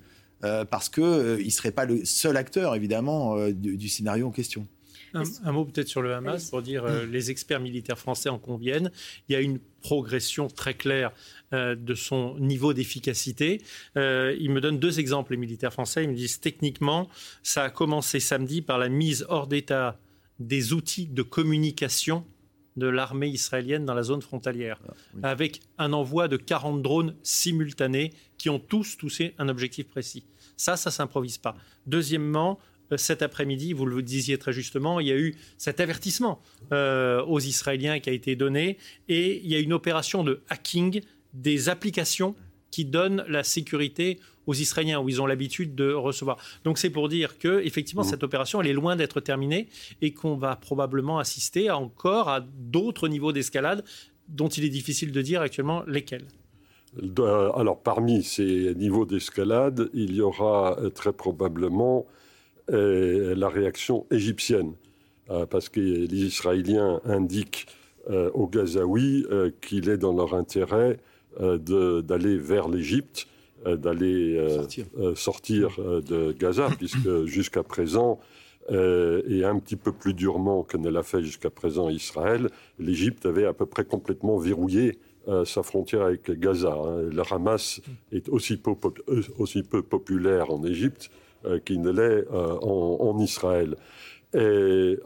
parce qu'il il ne serait pas le seul acteur, évidemment, du, scénario en question. Un, mot peut-être sur le Hamas pour dire euh, les experts militaires français en conviennent. Il y a une progression très claire euh, de son niveau d'efficacité. Euh, ils me donnent deux exemples, les militaires français. Ils me disent techniquement, ça a commencé samedi par la mise hors d'état des outils de communication de l'armée israélienne dans la zone frontalière, ah, avec un envoi de 40 drones simultanés qui ont tous touché un objectif précis. Ça, ça s'improvise pas. Deuxièmement, cet après-midi, vous le disiez très justement, il y a eu cet avertissement euh, aux Israéliens qui a été donné et il y a une opération de hacking des applications qui donnent la sécurité aux Israéliens où ils ont l'habitude de recevoir. Donc c'est pour dire que effectivement mmh. cette opération elle est loin d'être terminée et qu'on va probablement assister encore à d'autres niveaux d'escalade dont il est difficile de dire actuellement lesquels. Alors parmi ces niveaux d'escalade, il y aura euh, très probablement la réaction égyptienne, euh, parce que les Israéliens indiquent euh, aux Gazaouis euh, qu'il est dans leur intérêt d'aller vers l'Égypte, d'aller sortir, de Gaza, <coughs> puisque jusqu'à présent, et un petit peu plus durement que ne l'a fait jusqu'à présent Israël, l'Égypte avait à peu près complètement verrouillé sa frontière avec Gaza. Hein. Le Hamas est aussi aussi peu populaire en Égypte euh, qui ne l'est euh, en, Israël. Euh,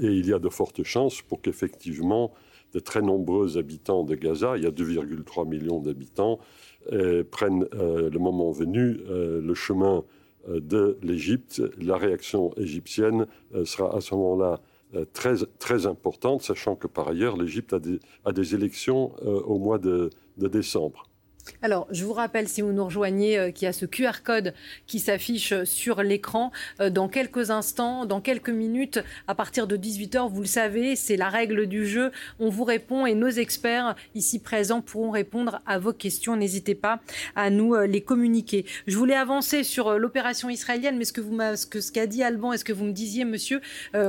et, il y a de fortes chances pour qu'effectivement de très nombreux habitants de Gaza, il y a 2,3 millions d'habitants, prennent le moment venu le chemin de l'Égypte. La réaction égyptienne sera à ce moment-là très, très importante, sachant que par ailleurs l'Égypte a, des élections au mois de décembre. Alors, je vous rappelle, si vous nous rejoignez, euh, qu'il y a ce QR code qui s'affiche sur l'écran. Euh, dans quelques instants, dans quelques minutes, à partir de 18h, vous le savez, c'est la règle du jeu. On vous répond et nos experts ici présents pourront répondre à vos questions. N'hésitez pas à nous euh, les communiquer. Je voulais avancer sur l'opération israélienne, mais ce que vous ce que ce qu'a dit Alban, est-ce que vous me disiez, monsieur,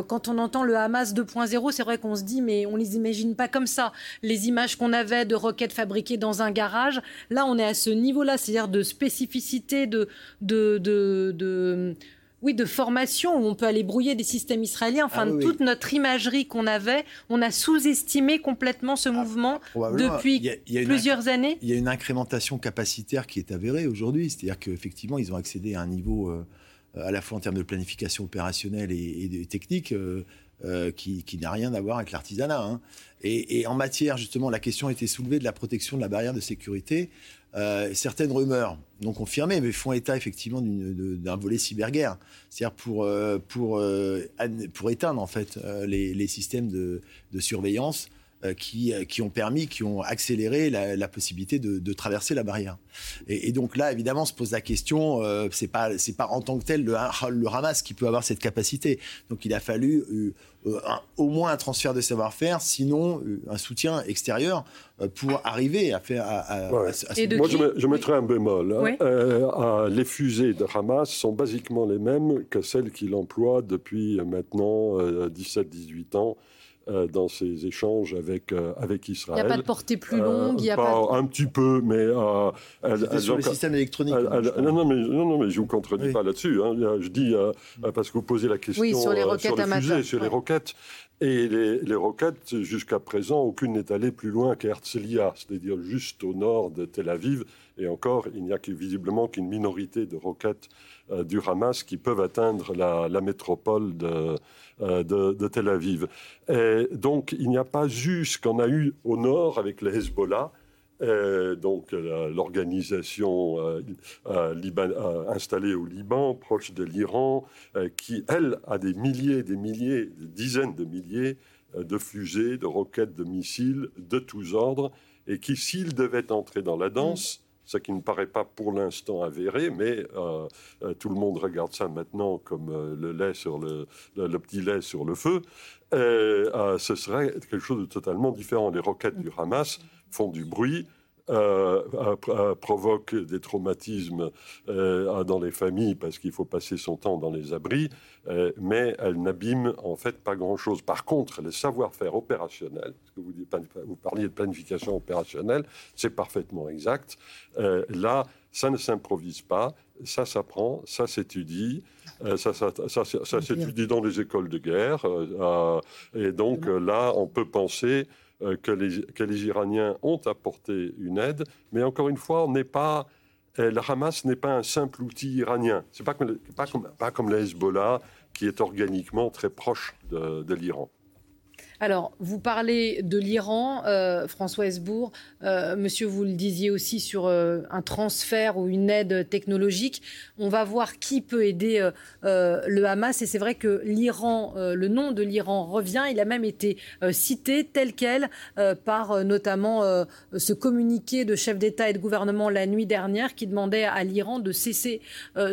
quand on entend le Hamas 2.0, c'est vrai qu'on se dit, mais on les imagine pas comme ça. Les images qu'on avait de roquettes fabriquées dans un garage. Là, on est à ce niveau-là, c'est-à-dire de spécificité, de, de, oui, de formation où on peut aller brouiller des systèmes israéliens. Enfin, ah toute notre imagerie qu'on avait, on a sous-estimé complètement ce ah, mouvement depuis plusieurs années. Il y a une incrémentation capacitaire qui est avérée aujourd'hui. C'est-à-dire qu'effectivement, ils ont accédé à un niveau, euh, à la fois en termes de planification opérationnelle et, de technique, euh, euh, qui, n'a rien à voir avec l'artisanat. Hein. Et, en matière, justement, la question a été soulevée de la protection de la barrière de sécurité. Euh, certaines rumeurs, non confirmées, mais font état effectivement d'un volet cyberguerre. C'est-à-dire pour, euh, pour, pour éteindre en fait les, les systèmes de, de surveillance qui, qui, ont permis, qui ont accéléré la, la possibilité de, de, traverser la barrière. Et, et, donc là, évidemment, se pose la question, euh, c'est pas c'est pas en tant que tel le, le, Hamas qui peut avoir cette capacité. Donc il a fallu euh, au moins un transfert de savoir-faire, sinon euh, un soutien extérieur euh, pour arriver à faire. À, Moi, je, mettrais un bémol. Hein. les fusées de Hamas sont basiquement les mêmes que celles qu'il emploie depuis maintenant 17-18 ans euh, dans ces échanges avec, euh, avec Israël. Il n'y a pas de portée plus longue il y a pas, Un petit peu, mais... Euh, elle, sur le système électronique. Hein, non, non, mais, non, non, mais je ne vous contredis pas là-dessus. Hein. Je dis, parce que vous posez la question sur les roquettes sur les fusées, sur les roquettes. Et les, les roquettes, jusqu'à présent, aucune n'est allée plus loin qu'Herzliya, c'est-à-dire juste au nord de Tel Aviv. Et encore, il n'y a visiblement qu'une minorité de roquettes du Hamas qui peuvent atteindre la, métropole de, euh, de, Tel Aviv. Et donc, il n'y a pas eu ce qu'on a eu au nord avec le Hezbollah, euh, donc l'organisation euh, installée au Liban, proche de l'Iran, qui, elle, a des milliers, des milliers, des dizaines de milliers de fusées, de roquettes, de missiles de tous ordres, et qui, s'ils devaient entrer dans la danse, ce qui ne paraît pas pour l'instant avéré, mais euh, euh, tout le monde regarde ça maintenant comme euh, le lait sur le, le, petit lait sur le feu. ce serait quelque chose de totalement différent. Les roquettes du Hamas font du bruit, euh, provoque des traumatismes euh, dans les familles parce qu'il faut passer son temps dans les abris, euh, mais elle n'abîme en fait pas grand-chose. Par contre, le savoir-faire opérationnel, parce que vous, vous parliez de planification opérationnelle, c'est parfaitement exact. là, ça ne s'improvise pas, ça s'apprend, ça s'étudie, ça, ça, ça, ça s'étudie dans les écoles de guerre, et donc là, on peut penser euh, que, les, que, les, Iraniens ont apporté une aide, mais encore une fois, n'est pas, euh, le Hamas n'est pas un simple outil iranien. C'est pas, pas, comme, pas comme le Hezbollah qui est organiquement très proche de l'Iran. Alors, vous parlez de l'Iran, euh, François Hesbourg. Euh, monsieur, vous le disiez aussi sur euh, un transfert ou une aide technologique. On va voir qui peut aider le Hamas. Et c'est vrai que l'Iran, le nom de l'Iran revient. Il a même été cité tel quel par notamment ce communiqué de chef d'État et de gouvernement la nuit dernière qui demandait à l'Iran de cesser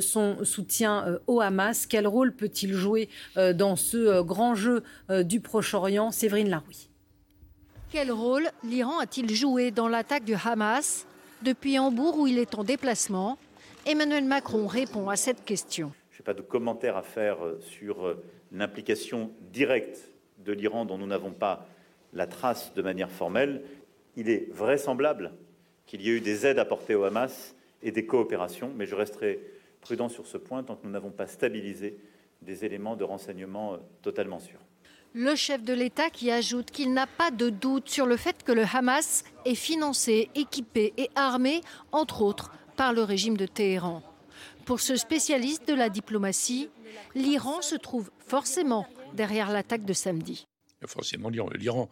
son soutien au Hamas. Quel rôle peut-il jouer dans ce grand jeu du Proche-Orient? Séverine Larouille. Quel rôle l'Iran a-t-il joué dans l'attaque du Hamas depuis Hambourg où il est en déplacement? Emmanuel Macron répond à cette question. Je n'ai pas de commentaire à faire euh, sur euh, l'implication directe de l'Iran dont nous n'avons pas la trace de manière formelle. Il est vraisemblable qu'il y ait eu des aides apportées au Hamas et des coopérations, mais je resterai prudent sur ce point tant que nous n'avons pas stabilisé des éléments de renseignement euh, totalement sûrs. Le chef de l'État qui ajoute qu'il n'a pas de doute sur le fait que le Hamas est financé, équipé et armé, entre autres, par le régime de Téhéran. Pour ce spécialiste de la diplomatie, l'Iran se trouve forcément derrière l'attaque de samedi. Forcément, l'Iran,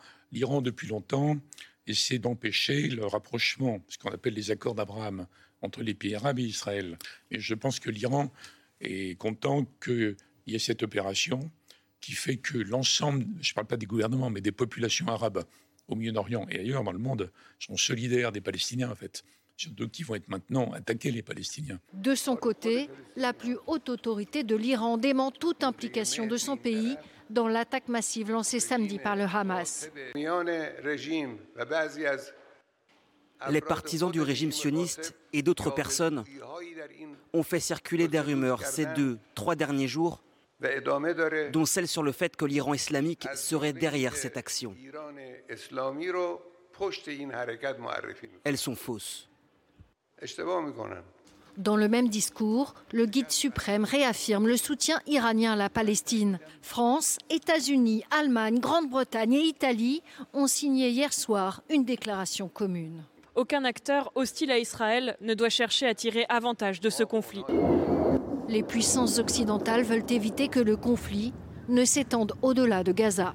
depuis longtemps essaie d'empêcher le rapprochement, ce qu'on appelle les accords d'Abraham, entre les pays arabes et Israël. Et je pense que l'Iran est content qu'il y ait cette opération qui fait que l'ensemble, je ne parle pas des gouvernements, mais des populations arabes au Moyen-Orient et ailleurs dans le monde sont solidaires des Palestiniens en fait. Surtout qui vont être maintenant attaquer les Palestiniens. De son côté, la plus haute autorité de l'Iran dément toute implication de son pays dans l'attaque massive lancée samedi par le Hamas. Les partisans du régime sioniste et d'autres personnes ont fait circuler des rumeurs ces deux, trois derniers jours dont celle sur le fait que l'Iran islamique serait derrière cette action. Elles sont fausses. Dans le même discours, le guide suprême réaffirme le soutien iranien à la Palestine. France, États-Unis, Allemagne, Grande-Bretagne et Italie ont signé hier soir une déclaration commune. Aucun acteur hostile à Israël ne doit chercher à tirer avantage de ce conflit. Les puissances occidentales veulent éviter que le conflit ne s'étende au-delà de Gaza.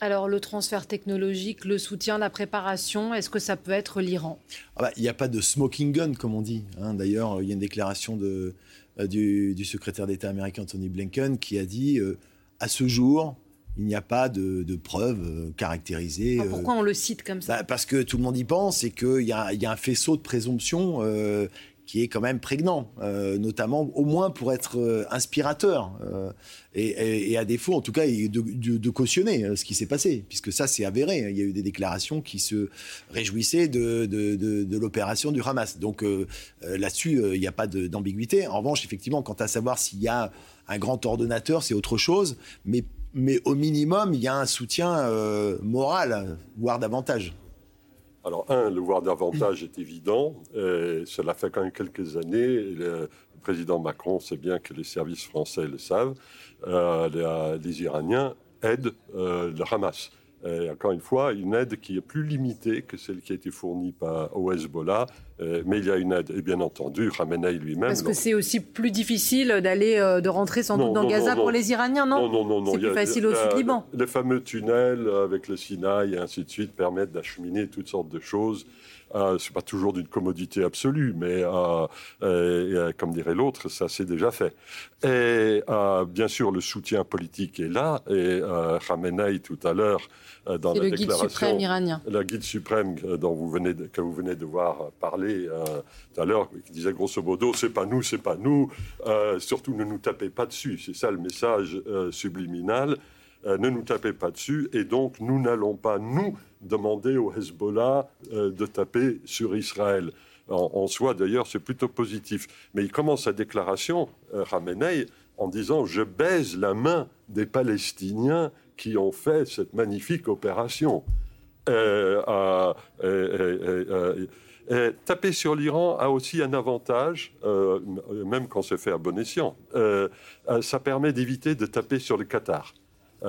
Alors le transfert technologique, le soutien, la préparation, est-ce que ça peut être l'Iran? Ah bah, Il n'y a pas de smoking gun, comme on dit. Hein. D'ailleurs, il y a une déclaration de, euh, du, secrétaire d'État américain Tony Blinken qui a dit euh, à ce jour, il n'y a pas de, preuves euh, caractérisées. Ah, pourquoi on le cite comme ça? bah, Parce que tout le monde y pense et qu'il y, y, a un faisceau de présomption qui est quand même prégnant, euh, notamment au moins pour être euh, inspirateur euh, et, à défaut, en tout cas, de, cautionner ce qui s'est passé, puisque ça, c'est avéré. Il y a eu des déclarations qui se réjouissaient de, l'opération du Hamas. Donc là-dessus, il n'y a pas d'ambiguïté. En revanche, effectivement, quant à savoir s'il y a un grand ordonnateur, c'est autre chose, mais au minimum, il y a un soutien moral, voire davantage. Alors, un, le voir davantage est évident. cela fait quand même quelques années. le président Macron sait bien que les services français le savent. Euh, les, Iraniens aident euh, le Hamas. Et encore une fois, une aide qui est plus limitée que celle qui a été fournie par, au Hezbollah, euh, mais il y a une aide. Et bien entendu, Khamenei lui-même. Parce que c'est aussi plus difficile d'aller, euh, de rentrer sans doute dans Gaza pour les Iraniens, non Non, non, non. C'est plus facile au Sud-Liban. Les fameux tunnels avec le Sinaï et ainsi de suite permettent d'acheminer toutes sortes de choses. Euh, c'est pas toujours d'une commodité absolue, mais euh, euh, comme dirait l'autre, ça s'est déjà fait. Et bien sûr, le soutien politique est là. Et Khamenei tout à l'heure dans la le déclaration, guide suprême iranien. La guide suprême dont vous venez que vous venez de voir parler tout à l'heure, qui disait grosso modo, c'est pas nous, c'est pas nous. surtout, ne nous tapez pas dessus. C'est ça le message subliminal. Ne nous tapez pas dessus. Et donc, nous n'allons pas nous demander au Hezbollah euh, de taper sur Israël. En, soi, d'ailleurs, c'est plutôt positif. Mais il commence sa déclaration, euh, en disant Je baise la main des Palestiniens qui ont fait cette magnifique opération. Euh, taper sur l'Iran a aussi un avantage, euh, même quand c'est fait à bon escient. ça permet d'éviter de taper sur le Qatar.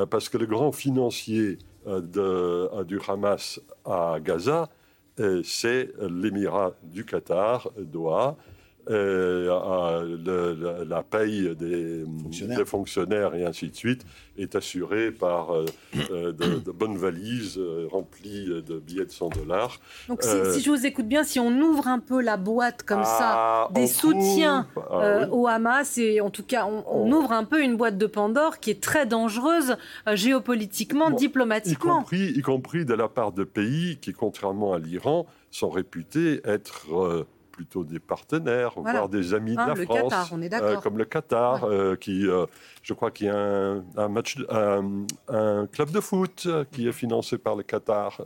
Parce que le grand financier euh, euh, du Hamas à Gaza, c'est l'Émirat du Qatar, Doha, euh, la paye des fonctionnaires. et ainsi de suite est assurée par euh, euh, de, bonnes valises remplies de billets de 100 dollars. Donc si, je vous écoute bien, si on ouvre un peu la boîte comme ça, ah, des soutiens ah au Hamas, et en tout cas on, oh. ouvre un peu une boîte de Pandore qui est très dangereuse géopolitiquement, diplomatiquement. Y compris, y compris de la part de pays qui, contrairement à l'Iran, sont réputés être plutôt des partenaires, voire des amis de ah, la France, euh, comme le Qatar, euh, qui, euh, je crois qu'il y a un, match, un, club de foot qui est financé par le Qatar.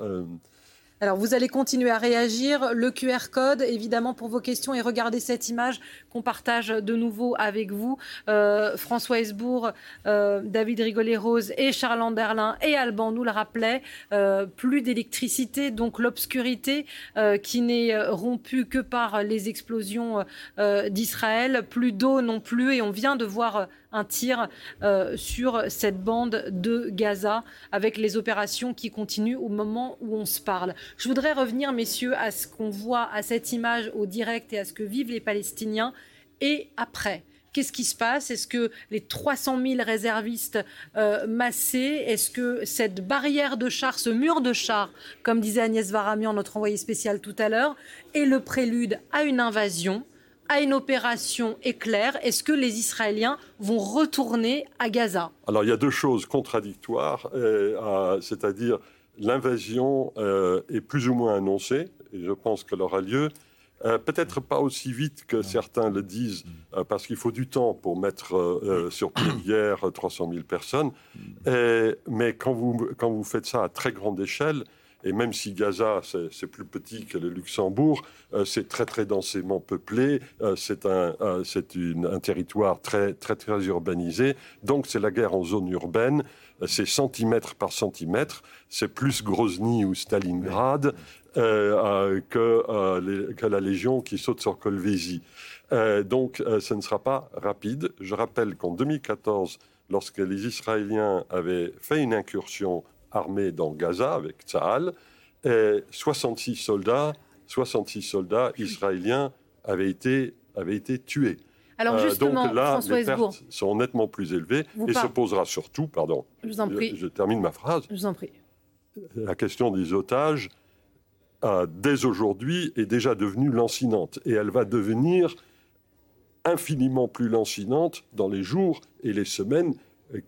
Alors, vous allez continuer à réagir. Le QR code, évidemment, pour vos questions et regardez cette image qu'on partage de nouveau avec vous. Euh, François Hesbourg, euh, David Rigolet-Rose et Charles Anderlin et Alban nous le rappelaient. Euh, plus d'électricité, donc l'obscurité qui n'est rompue que par les explosions d'Israël. Plus d'eau non plus. Et on vient de voir un tir sur cette bande de Gaza avec les opérations qui continuent au moment où on se parle. Je voudrais revenir, messieurs, à ce qu'on voit, à cette image au direct et à ce que vivent les Palestiniens et après. Qu'est-ce qui se passe? Est-ce que les 300 000 réservistes euh, massés, est-ce que cette barrière de chars, ce mur de chars, comme disait Agnès Varamian, notre envoyé spécial tout à l'heure, est le prélude à une invasion, à une opération éclair Est-ce que les Israéliens vont retourner à Gaza? Alors il y a deux choses contradictoires, euh, c'est-à-dire l'invasion euh, est plus ou moins annoncée, et je pense qu'elle aura lieu. Euh, peut-être pas aussi vite que certains le disent, parce qu'il faut du temps pour mettre sur pied hier 300 000 personnes. mais quand vous, quand vous faites ça à très grande échelle, Et même si Gaza, c'est plus petit que le Luxembourg, euh, c'est très très densément peuplé, euh, c'est un, un, territoire très, très très urbanisé. Donc c'est la guerre en zone urbaine, c'est centimètre par centimètre, c'est plus Grozny ou Stalingrad que, que, la Légion qui saute sur Kolvézi. donc ce ne sera pas rapide. Je rappelle qu'en 2014, lorsque les Israéliens avaient fait une incursion armée dans Gaza avec Tsahal, et 66 soldats, 66 soldats israéliens avaient été, avaient été tués. Alors euh, justement, donc là, François les pertes sont nettement plus élevées et se posera surtout, pardon, je, vous en prie. je, termine ma phrase. Je vous en prie. La question des otages, euh, dès aujourd'hui, est déjà devenue lancinante et elle va devenir infiniment plus lancinante dans les jours et les semaines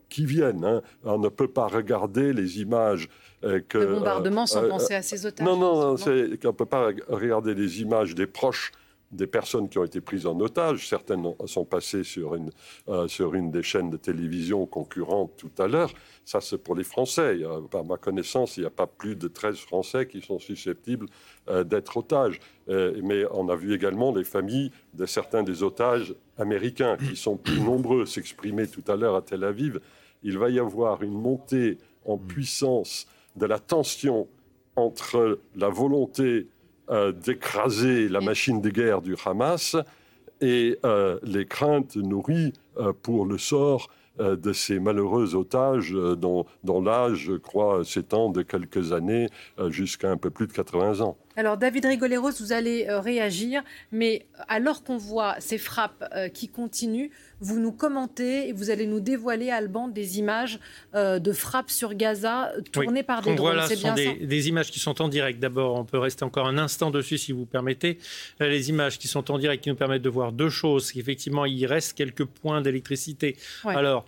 qui viennent. Hein. On ne peut pas regarder les images euh, que... Le bombardement sans euh, penser à ces otages. Non, non, on ne peut pas regarder les images des proches des personnes qui ont été prises en otage. Certaines sont passées sur une, euh, sur une des chaînes de télévision concurrentes tout à l'heure. Ça, c'est pour les Français. par ma connaissance, il n'y a pas plus de 13 Français qui sont susceptibles euh, d'être otages. Euh, mais on a vu également les familles de certains des otages américains qui sont plus <coughs> nombreux s'exprimer tout à l'heure à Tel Aviv. Il va y avoir une montée en puissance de la tension entre la volonté euh, d'écraser la machine de guerre du Hamas et euh, les craintes nourries euh, pour le sort de ces malheureux otages dont, dont l'âge, je crois, s'étend de quelques années jusqu'à un peu plus de 80 ans. Alors David Rigoleros, vous allez euh, réagir, mais alors qu'on voit ces frappes euh, qui continuent, vous nous commentez et vous allez nous dévoiler, Alban, des images euh, de frappes sur Gaza tournées par des drones. Voilà, ce sont des, des, images qui sont en direct. D'abord, on peut rester encore un instant dessus si vous permettez. Les images qui sont en direct qui nous permettent de voir deux choses. Effectivement, il reste quelques points d'électricité. Alors,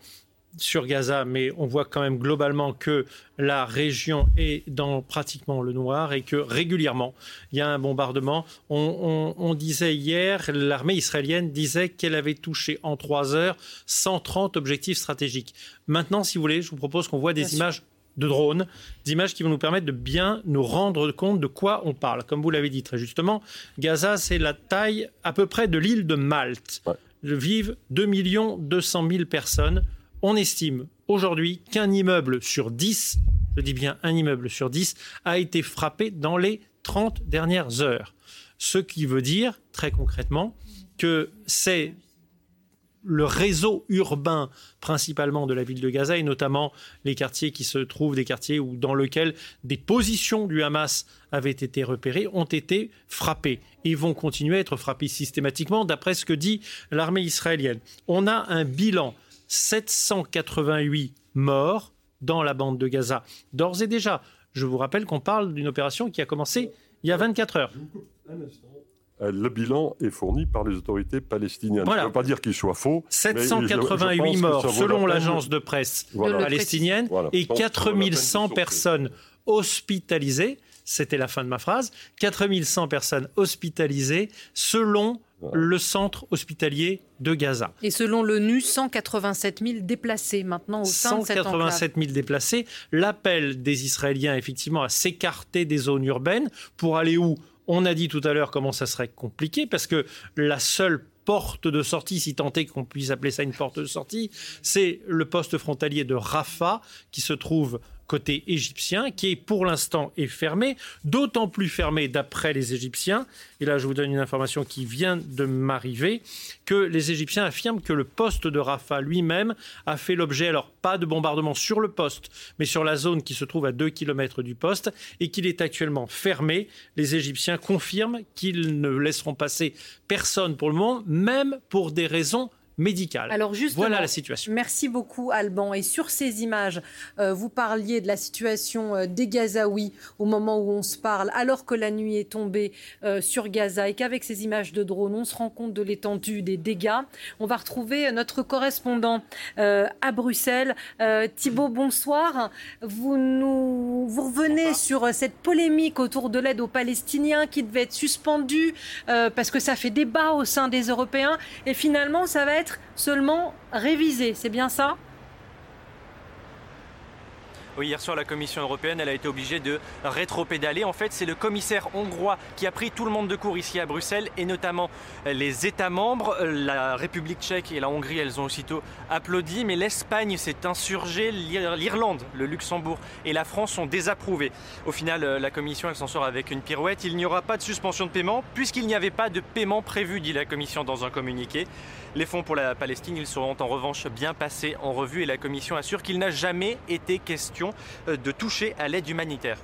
sur Gaza, mais on voit quand même globalement que la région est dans pratiquement le noir et que régulièrement, il y a un bombardement. On, disait hier, l'armée israélienne disait qu'elle avait touché en trois heures 130 objectifs stratégiques. Maintenant, si vous voulez, je vous propose qu'on voit des images de drones, des images qui vont nous permettre de bien nous rendre compte de quoi on parle. Comme vous l'avez dit très justement, Gaza, c'est la taille à peu près de l'île de Malte. Vivent 2 200 000 personnes on estime aujourd'hui qu'un immeuble sur 10, je dis bien un immeuble sur 10, a été frappé dans les 30 dernières heures. Ce qui veut dire, très concrètement, que c'est le réseau urbain principalement de la ville de Gaza et notamment les quartiers qui se trouvent des quartiers où dans lesquels des positions du Hamas avaient été repérées ont été frappées et vont continuer à être frappées systématiquement d'après ce que dit l'armée israélienne. On a un bilan 788 morts dans la bande de Gaza. D'ores et déjà, je vous rappelle qu'on parle d'une opération qui a commencé il y a 24 heures. Euh, le bilan est fourni par les autorités palestiniennes. Je ne veux pas dire qu'il soit faux. 788 morts selon l'agence de presse palestinienne et 4100 personnes hospitalisées. C'était la fin de ma phrase. 4100 personnes hospitalisées selon le centre hospitalier de Gaza. Et selon l'ONU, 187 000 déplacés maintenant au sein de cette 187 000 déplacés. L'appel des Israéliens, effectivement, à s'écarter des zones urbaines pour aller où? On a dit tout à l'heure comment ça serait compliqué parce que la seule porte de sortie, si tant est qu'on puisse appeler ça une porte de sortie, c'est le poste frontalier de Rafah qui se trouve côté égyptien, qui est pour l'instant est fermé, d'autant plus fermé d'après les Égyptiens. Et là, je vous donne une information qui vient de m'arriver, que les Égyptiens affirment que le poste de Rafah lui-même a fait l'objet, alors pas de bombardement sur le poste, mais sur la zone qui se trouve à 2 km du poste, et qu'il est actuellement fermé. Les Égyptiens confirment qu'ils ne laisseront passer personne pour le moment, même pour des raisons médicale. Alors voilà la situation. Merci beaucoup Alban. Et sur ces images, euh, vous parliez de la situation euh, des Gazaouis au moment où on se parle, alors que la nuit est tombée euh, sur Gaza et qu'avec ces images de drone, on se rend compte de l'étendue des dégâts. On va retrouver notre correspondant à Bruxelles. Thibault, bonsoir. Vous nous vous revenez sur cette polémique autour de l'aide aux Palestiniens qui devait être suspendue parce que ça fait débat au sein des Européens et finalement ça va être seulement révisé, c'est bien ça? Oui, hier soir, la Commission européenne elle a été obligée de rétro-pédaler. En fait, c'est le commissaire hongrois qui a pris tout le monde de court ici à Bruxelles et notamment les États membres. La République tchèque et la Hongrie, elles ont aussitôt applaudi, mais l'Espagne s'est insurgée, l'Irlande, le Luxembourg et la France ont désapprouvé. Au final, la Commission, elle s'en sort avec une pirouette. Il n'y aura pas de suspension de paiement puisqu'il n'y avait pas de paiement prévu, dit la Commission dans un communiqué. Les fonds pour la Palestine, ils seront en revanche bien passés en revue et la Commission assure qu'il n'a jamais été question euh, de toucher à l'aide humanitaire.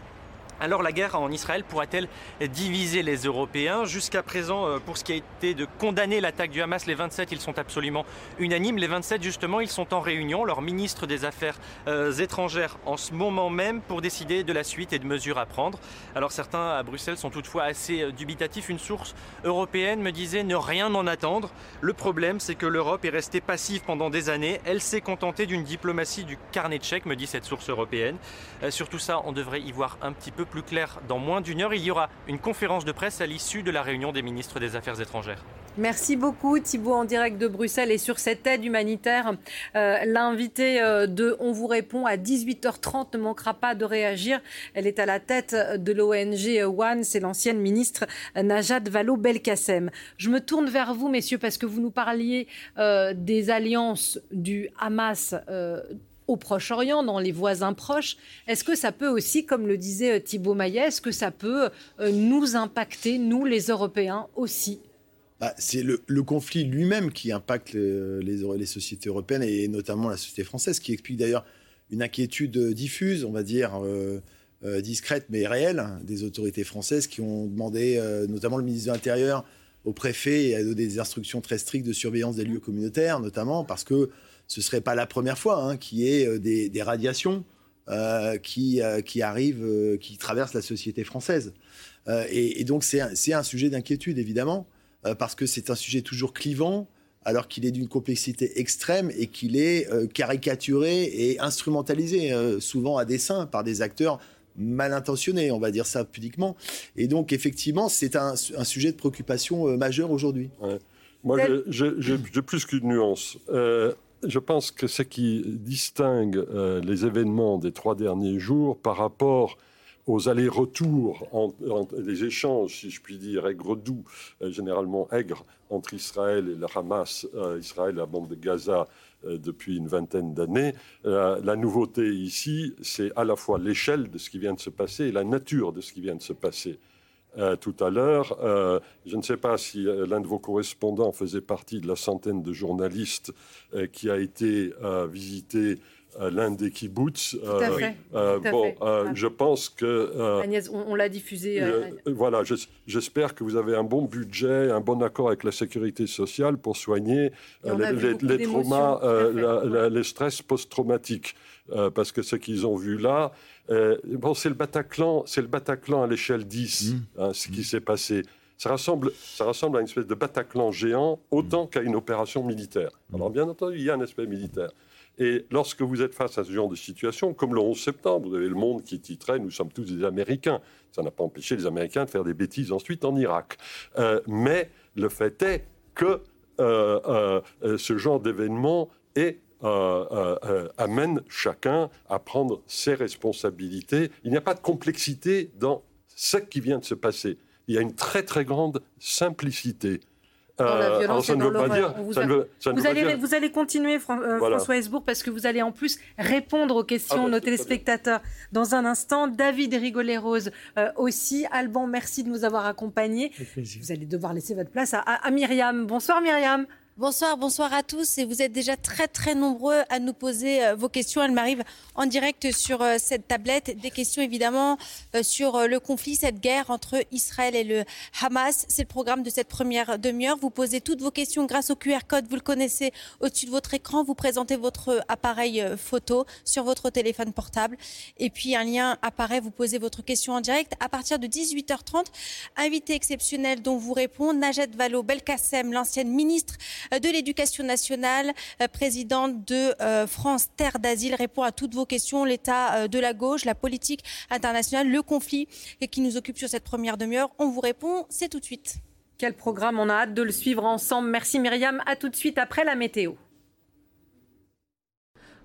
Alors la guerre en Israël pourra-t-elle diviser les Européens? Jusqu'à présent, euh, pour ce qui a été de condamner l'attaque du Hamas, les 27, ils sont absolument unanimes. Les 27, justement, ils sont en réunion, leur ministre des Affaires euh, étrangères, en ce moment même, pour décider de la suite et de mesures à prendre. Alors certains à Bruxelles sont toutefois assez euh, dubitatifs. Une source européenne me disait ne rien en attendre. Le problème, c'est que l'Europe est restée passive pendant des années. Elle s'est contentée d'une diplomatie du carnet tchèque, me dit cette source européenne. sur tout ça, on devrait y voir un petit peu plus clair dans moins d'une heure. Il y aura une conférence de presse à l'issue de la réunion des ministres des Affaires étrangères. Merci beaucoup Thibault en direct de Bruxelles et sur cette aide humanitaire. Euh, l'invité euh, de On vous répond à 18h30 ne manquera pas de réagir. Elle est à la tête de l'ONG One, c'est l'ancienne ministre Najat Vallaud-Belkacem. Je me tourne vers vous messieurs parce que vous nous parliez euh, des alliances du Hamas au Proche-Orient, dans les voisins proches. Est-ce que ça peut aussi, comme le disait euh, Thibault Maillet, est-ce que ça peut euh, nous impacter, nous les Européens aussi? Bah, c'est le, conflit lui-même qui impacte les, les, sociétés européennes et notamment la société française, qui explique d'ailleurs une inquiétude diffuse, on va dire euh, discrète mais réelle, des autorités françaises qui ont demandé, notamment le ministre de l'Intérieur, au préfet, à donner des instructions très strictes de surveillance des lieux communautaires, notamment parce que ce ne serait pas la première fois hein, qu'il y ait euh, des, radiations euh, qui, euh, qui arrivent, qui traversent la société française. Et, donc c'est un, sujet d'inquiétude, évidemment, parce que c'est un sujet toujours clivant, alors qu'il est d'une complexité extrême et qu'il est caricaturé et instrumentalisé, souvent à dessein, par des acteurs mal intentionnés, on va dire ça pudiquement. Et donc, effectivement, c'est un, sujet de préoccupation majeur aujourd'hui. Moi, j'ai plus qu'une nuance je pense que ce qui distingue euh, les événements des trois derniers jours par rapport aux allers-retours, les échanges, si je puis dire, aigre-doux, euh, généralement aigres, entre Israël et le Hamas, euh, Israël et la bande de Gaza depuis une vingtaine d'années. la nouveauté ici, c'est à la fois l'échelle de ce qui vient de se passer et la nature de ce qui vient de se passer. Euh, tout à l'heure. Euh, je ne sais pas si euh, l'un de vos correspondants faisait partie de la centaine de journalistes qui a été visiter l'un des kibbutz. Tout à fait. bon, je pense que. Agnès, on, l'a diffusé. voilà, j'espère que vous avez un bon budget, un bon accord avec la sécurité sociale pour soigner les, traumas, les stress post-traumatiques. parce que ce qu'ils ont vu là, euh, bon, c'est le Bataclan, c'est le Bataclan à l'échelle 10, mmh. hein, ce qui s'est passé. Ça ressemble, ça ressemble à une espèce de Bataclan géant autant qu'à une opération militaire. Mmh. Alors, bien entendu, il y a un aspect militaire. Et lorsque vous êtes face à ce genre de situation, comme le 11 septembre, vous avez le monde qui titrait Nous sommes tous des Américains. Ça n'a pas empêché les Américains de faire des bêtises ensuite en Irak. Euh, mais le fait est que euh, ce genre d'événement est euh, euh, euh, amène chacun à prendre ses responsabilités. Il n'y a pas de complexité dans ce qui vient de se passer. Il y a une très très grande simplicité. Dans la violence et dans l'horreur. Vous, allez, vous allez continuer, François Hesbourg, parce que vous allez en plus répondre aux questions ah, de nos téléspectateurs dans un instant. David Rigolet-Rose aussi. Alban, merci de nous avoir accompagnés. Vous allez devoir laisser votre place à, à Myriam. Bonsoir Myriam. Bonsoir, bonsoir à tous. Et vous êtes déjà très très nombreux à nous poser euh, vos questions. Elles m'arrivent en direct sur euh, cette tablette. Des questions évidemment euh, sur le conflit, cette guerre entre Israël et le Hamas. C'est le programme de cette première demi-heure. Vous posez toutes vos questions grâce au QR code. Vous le connaissez au-dessus de votre écran. Vous présentez votre appareil photo sur votre téléphone portable. Et puis un lien apparaît. Vous posez votre question en direct. À partir de 18h30, invité exceptionnel dont vous répond Najat Vallaud-Belkacem, l'ancienne ministre de l'Éducation nationale, euh, présidente de euh, France Terre d'Asile, répond à toutes vos questions. L'état euh, de la gauche, la politique internationale, le conflit qui nous occupe sur cette première demi-heure. On vous répond, c'est tout de suite. Quel programme, on a hâte de le suivre ensemble. Merci Myriam, à tout de suite après la météo.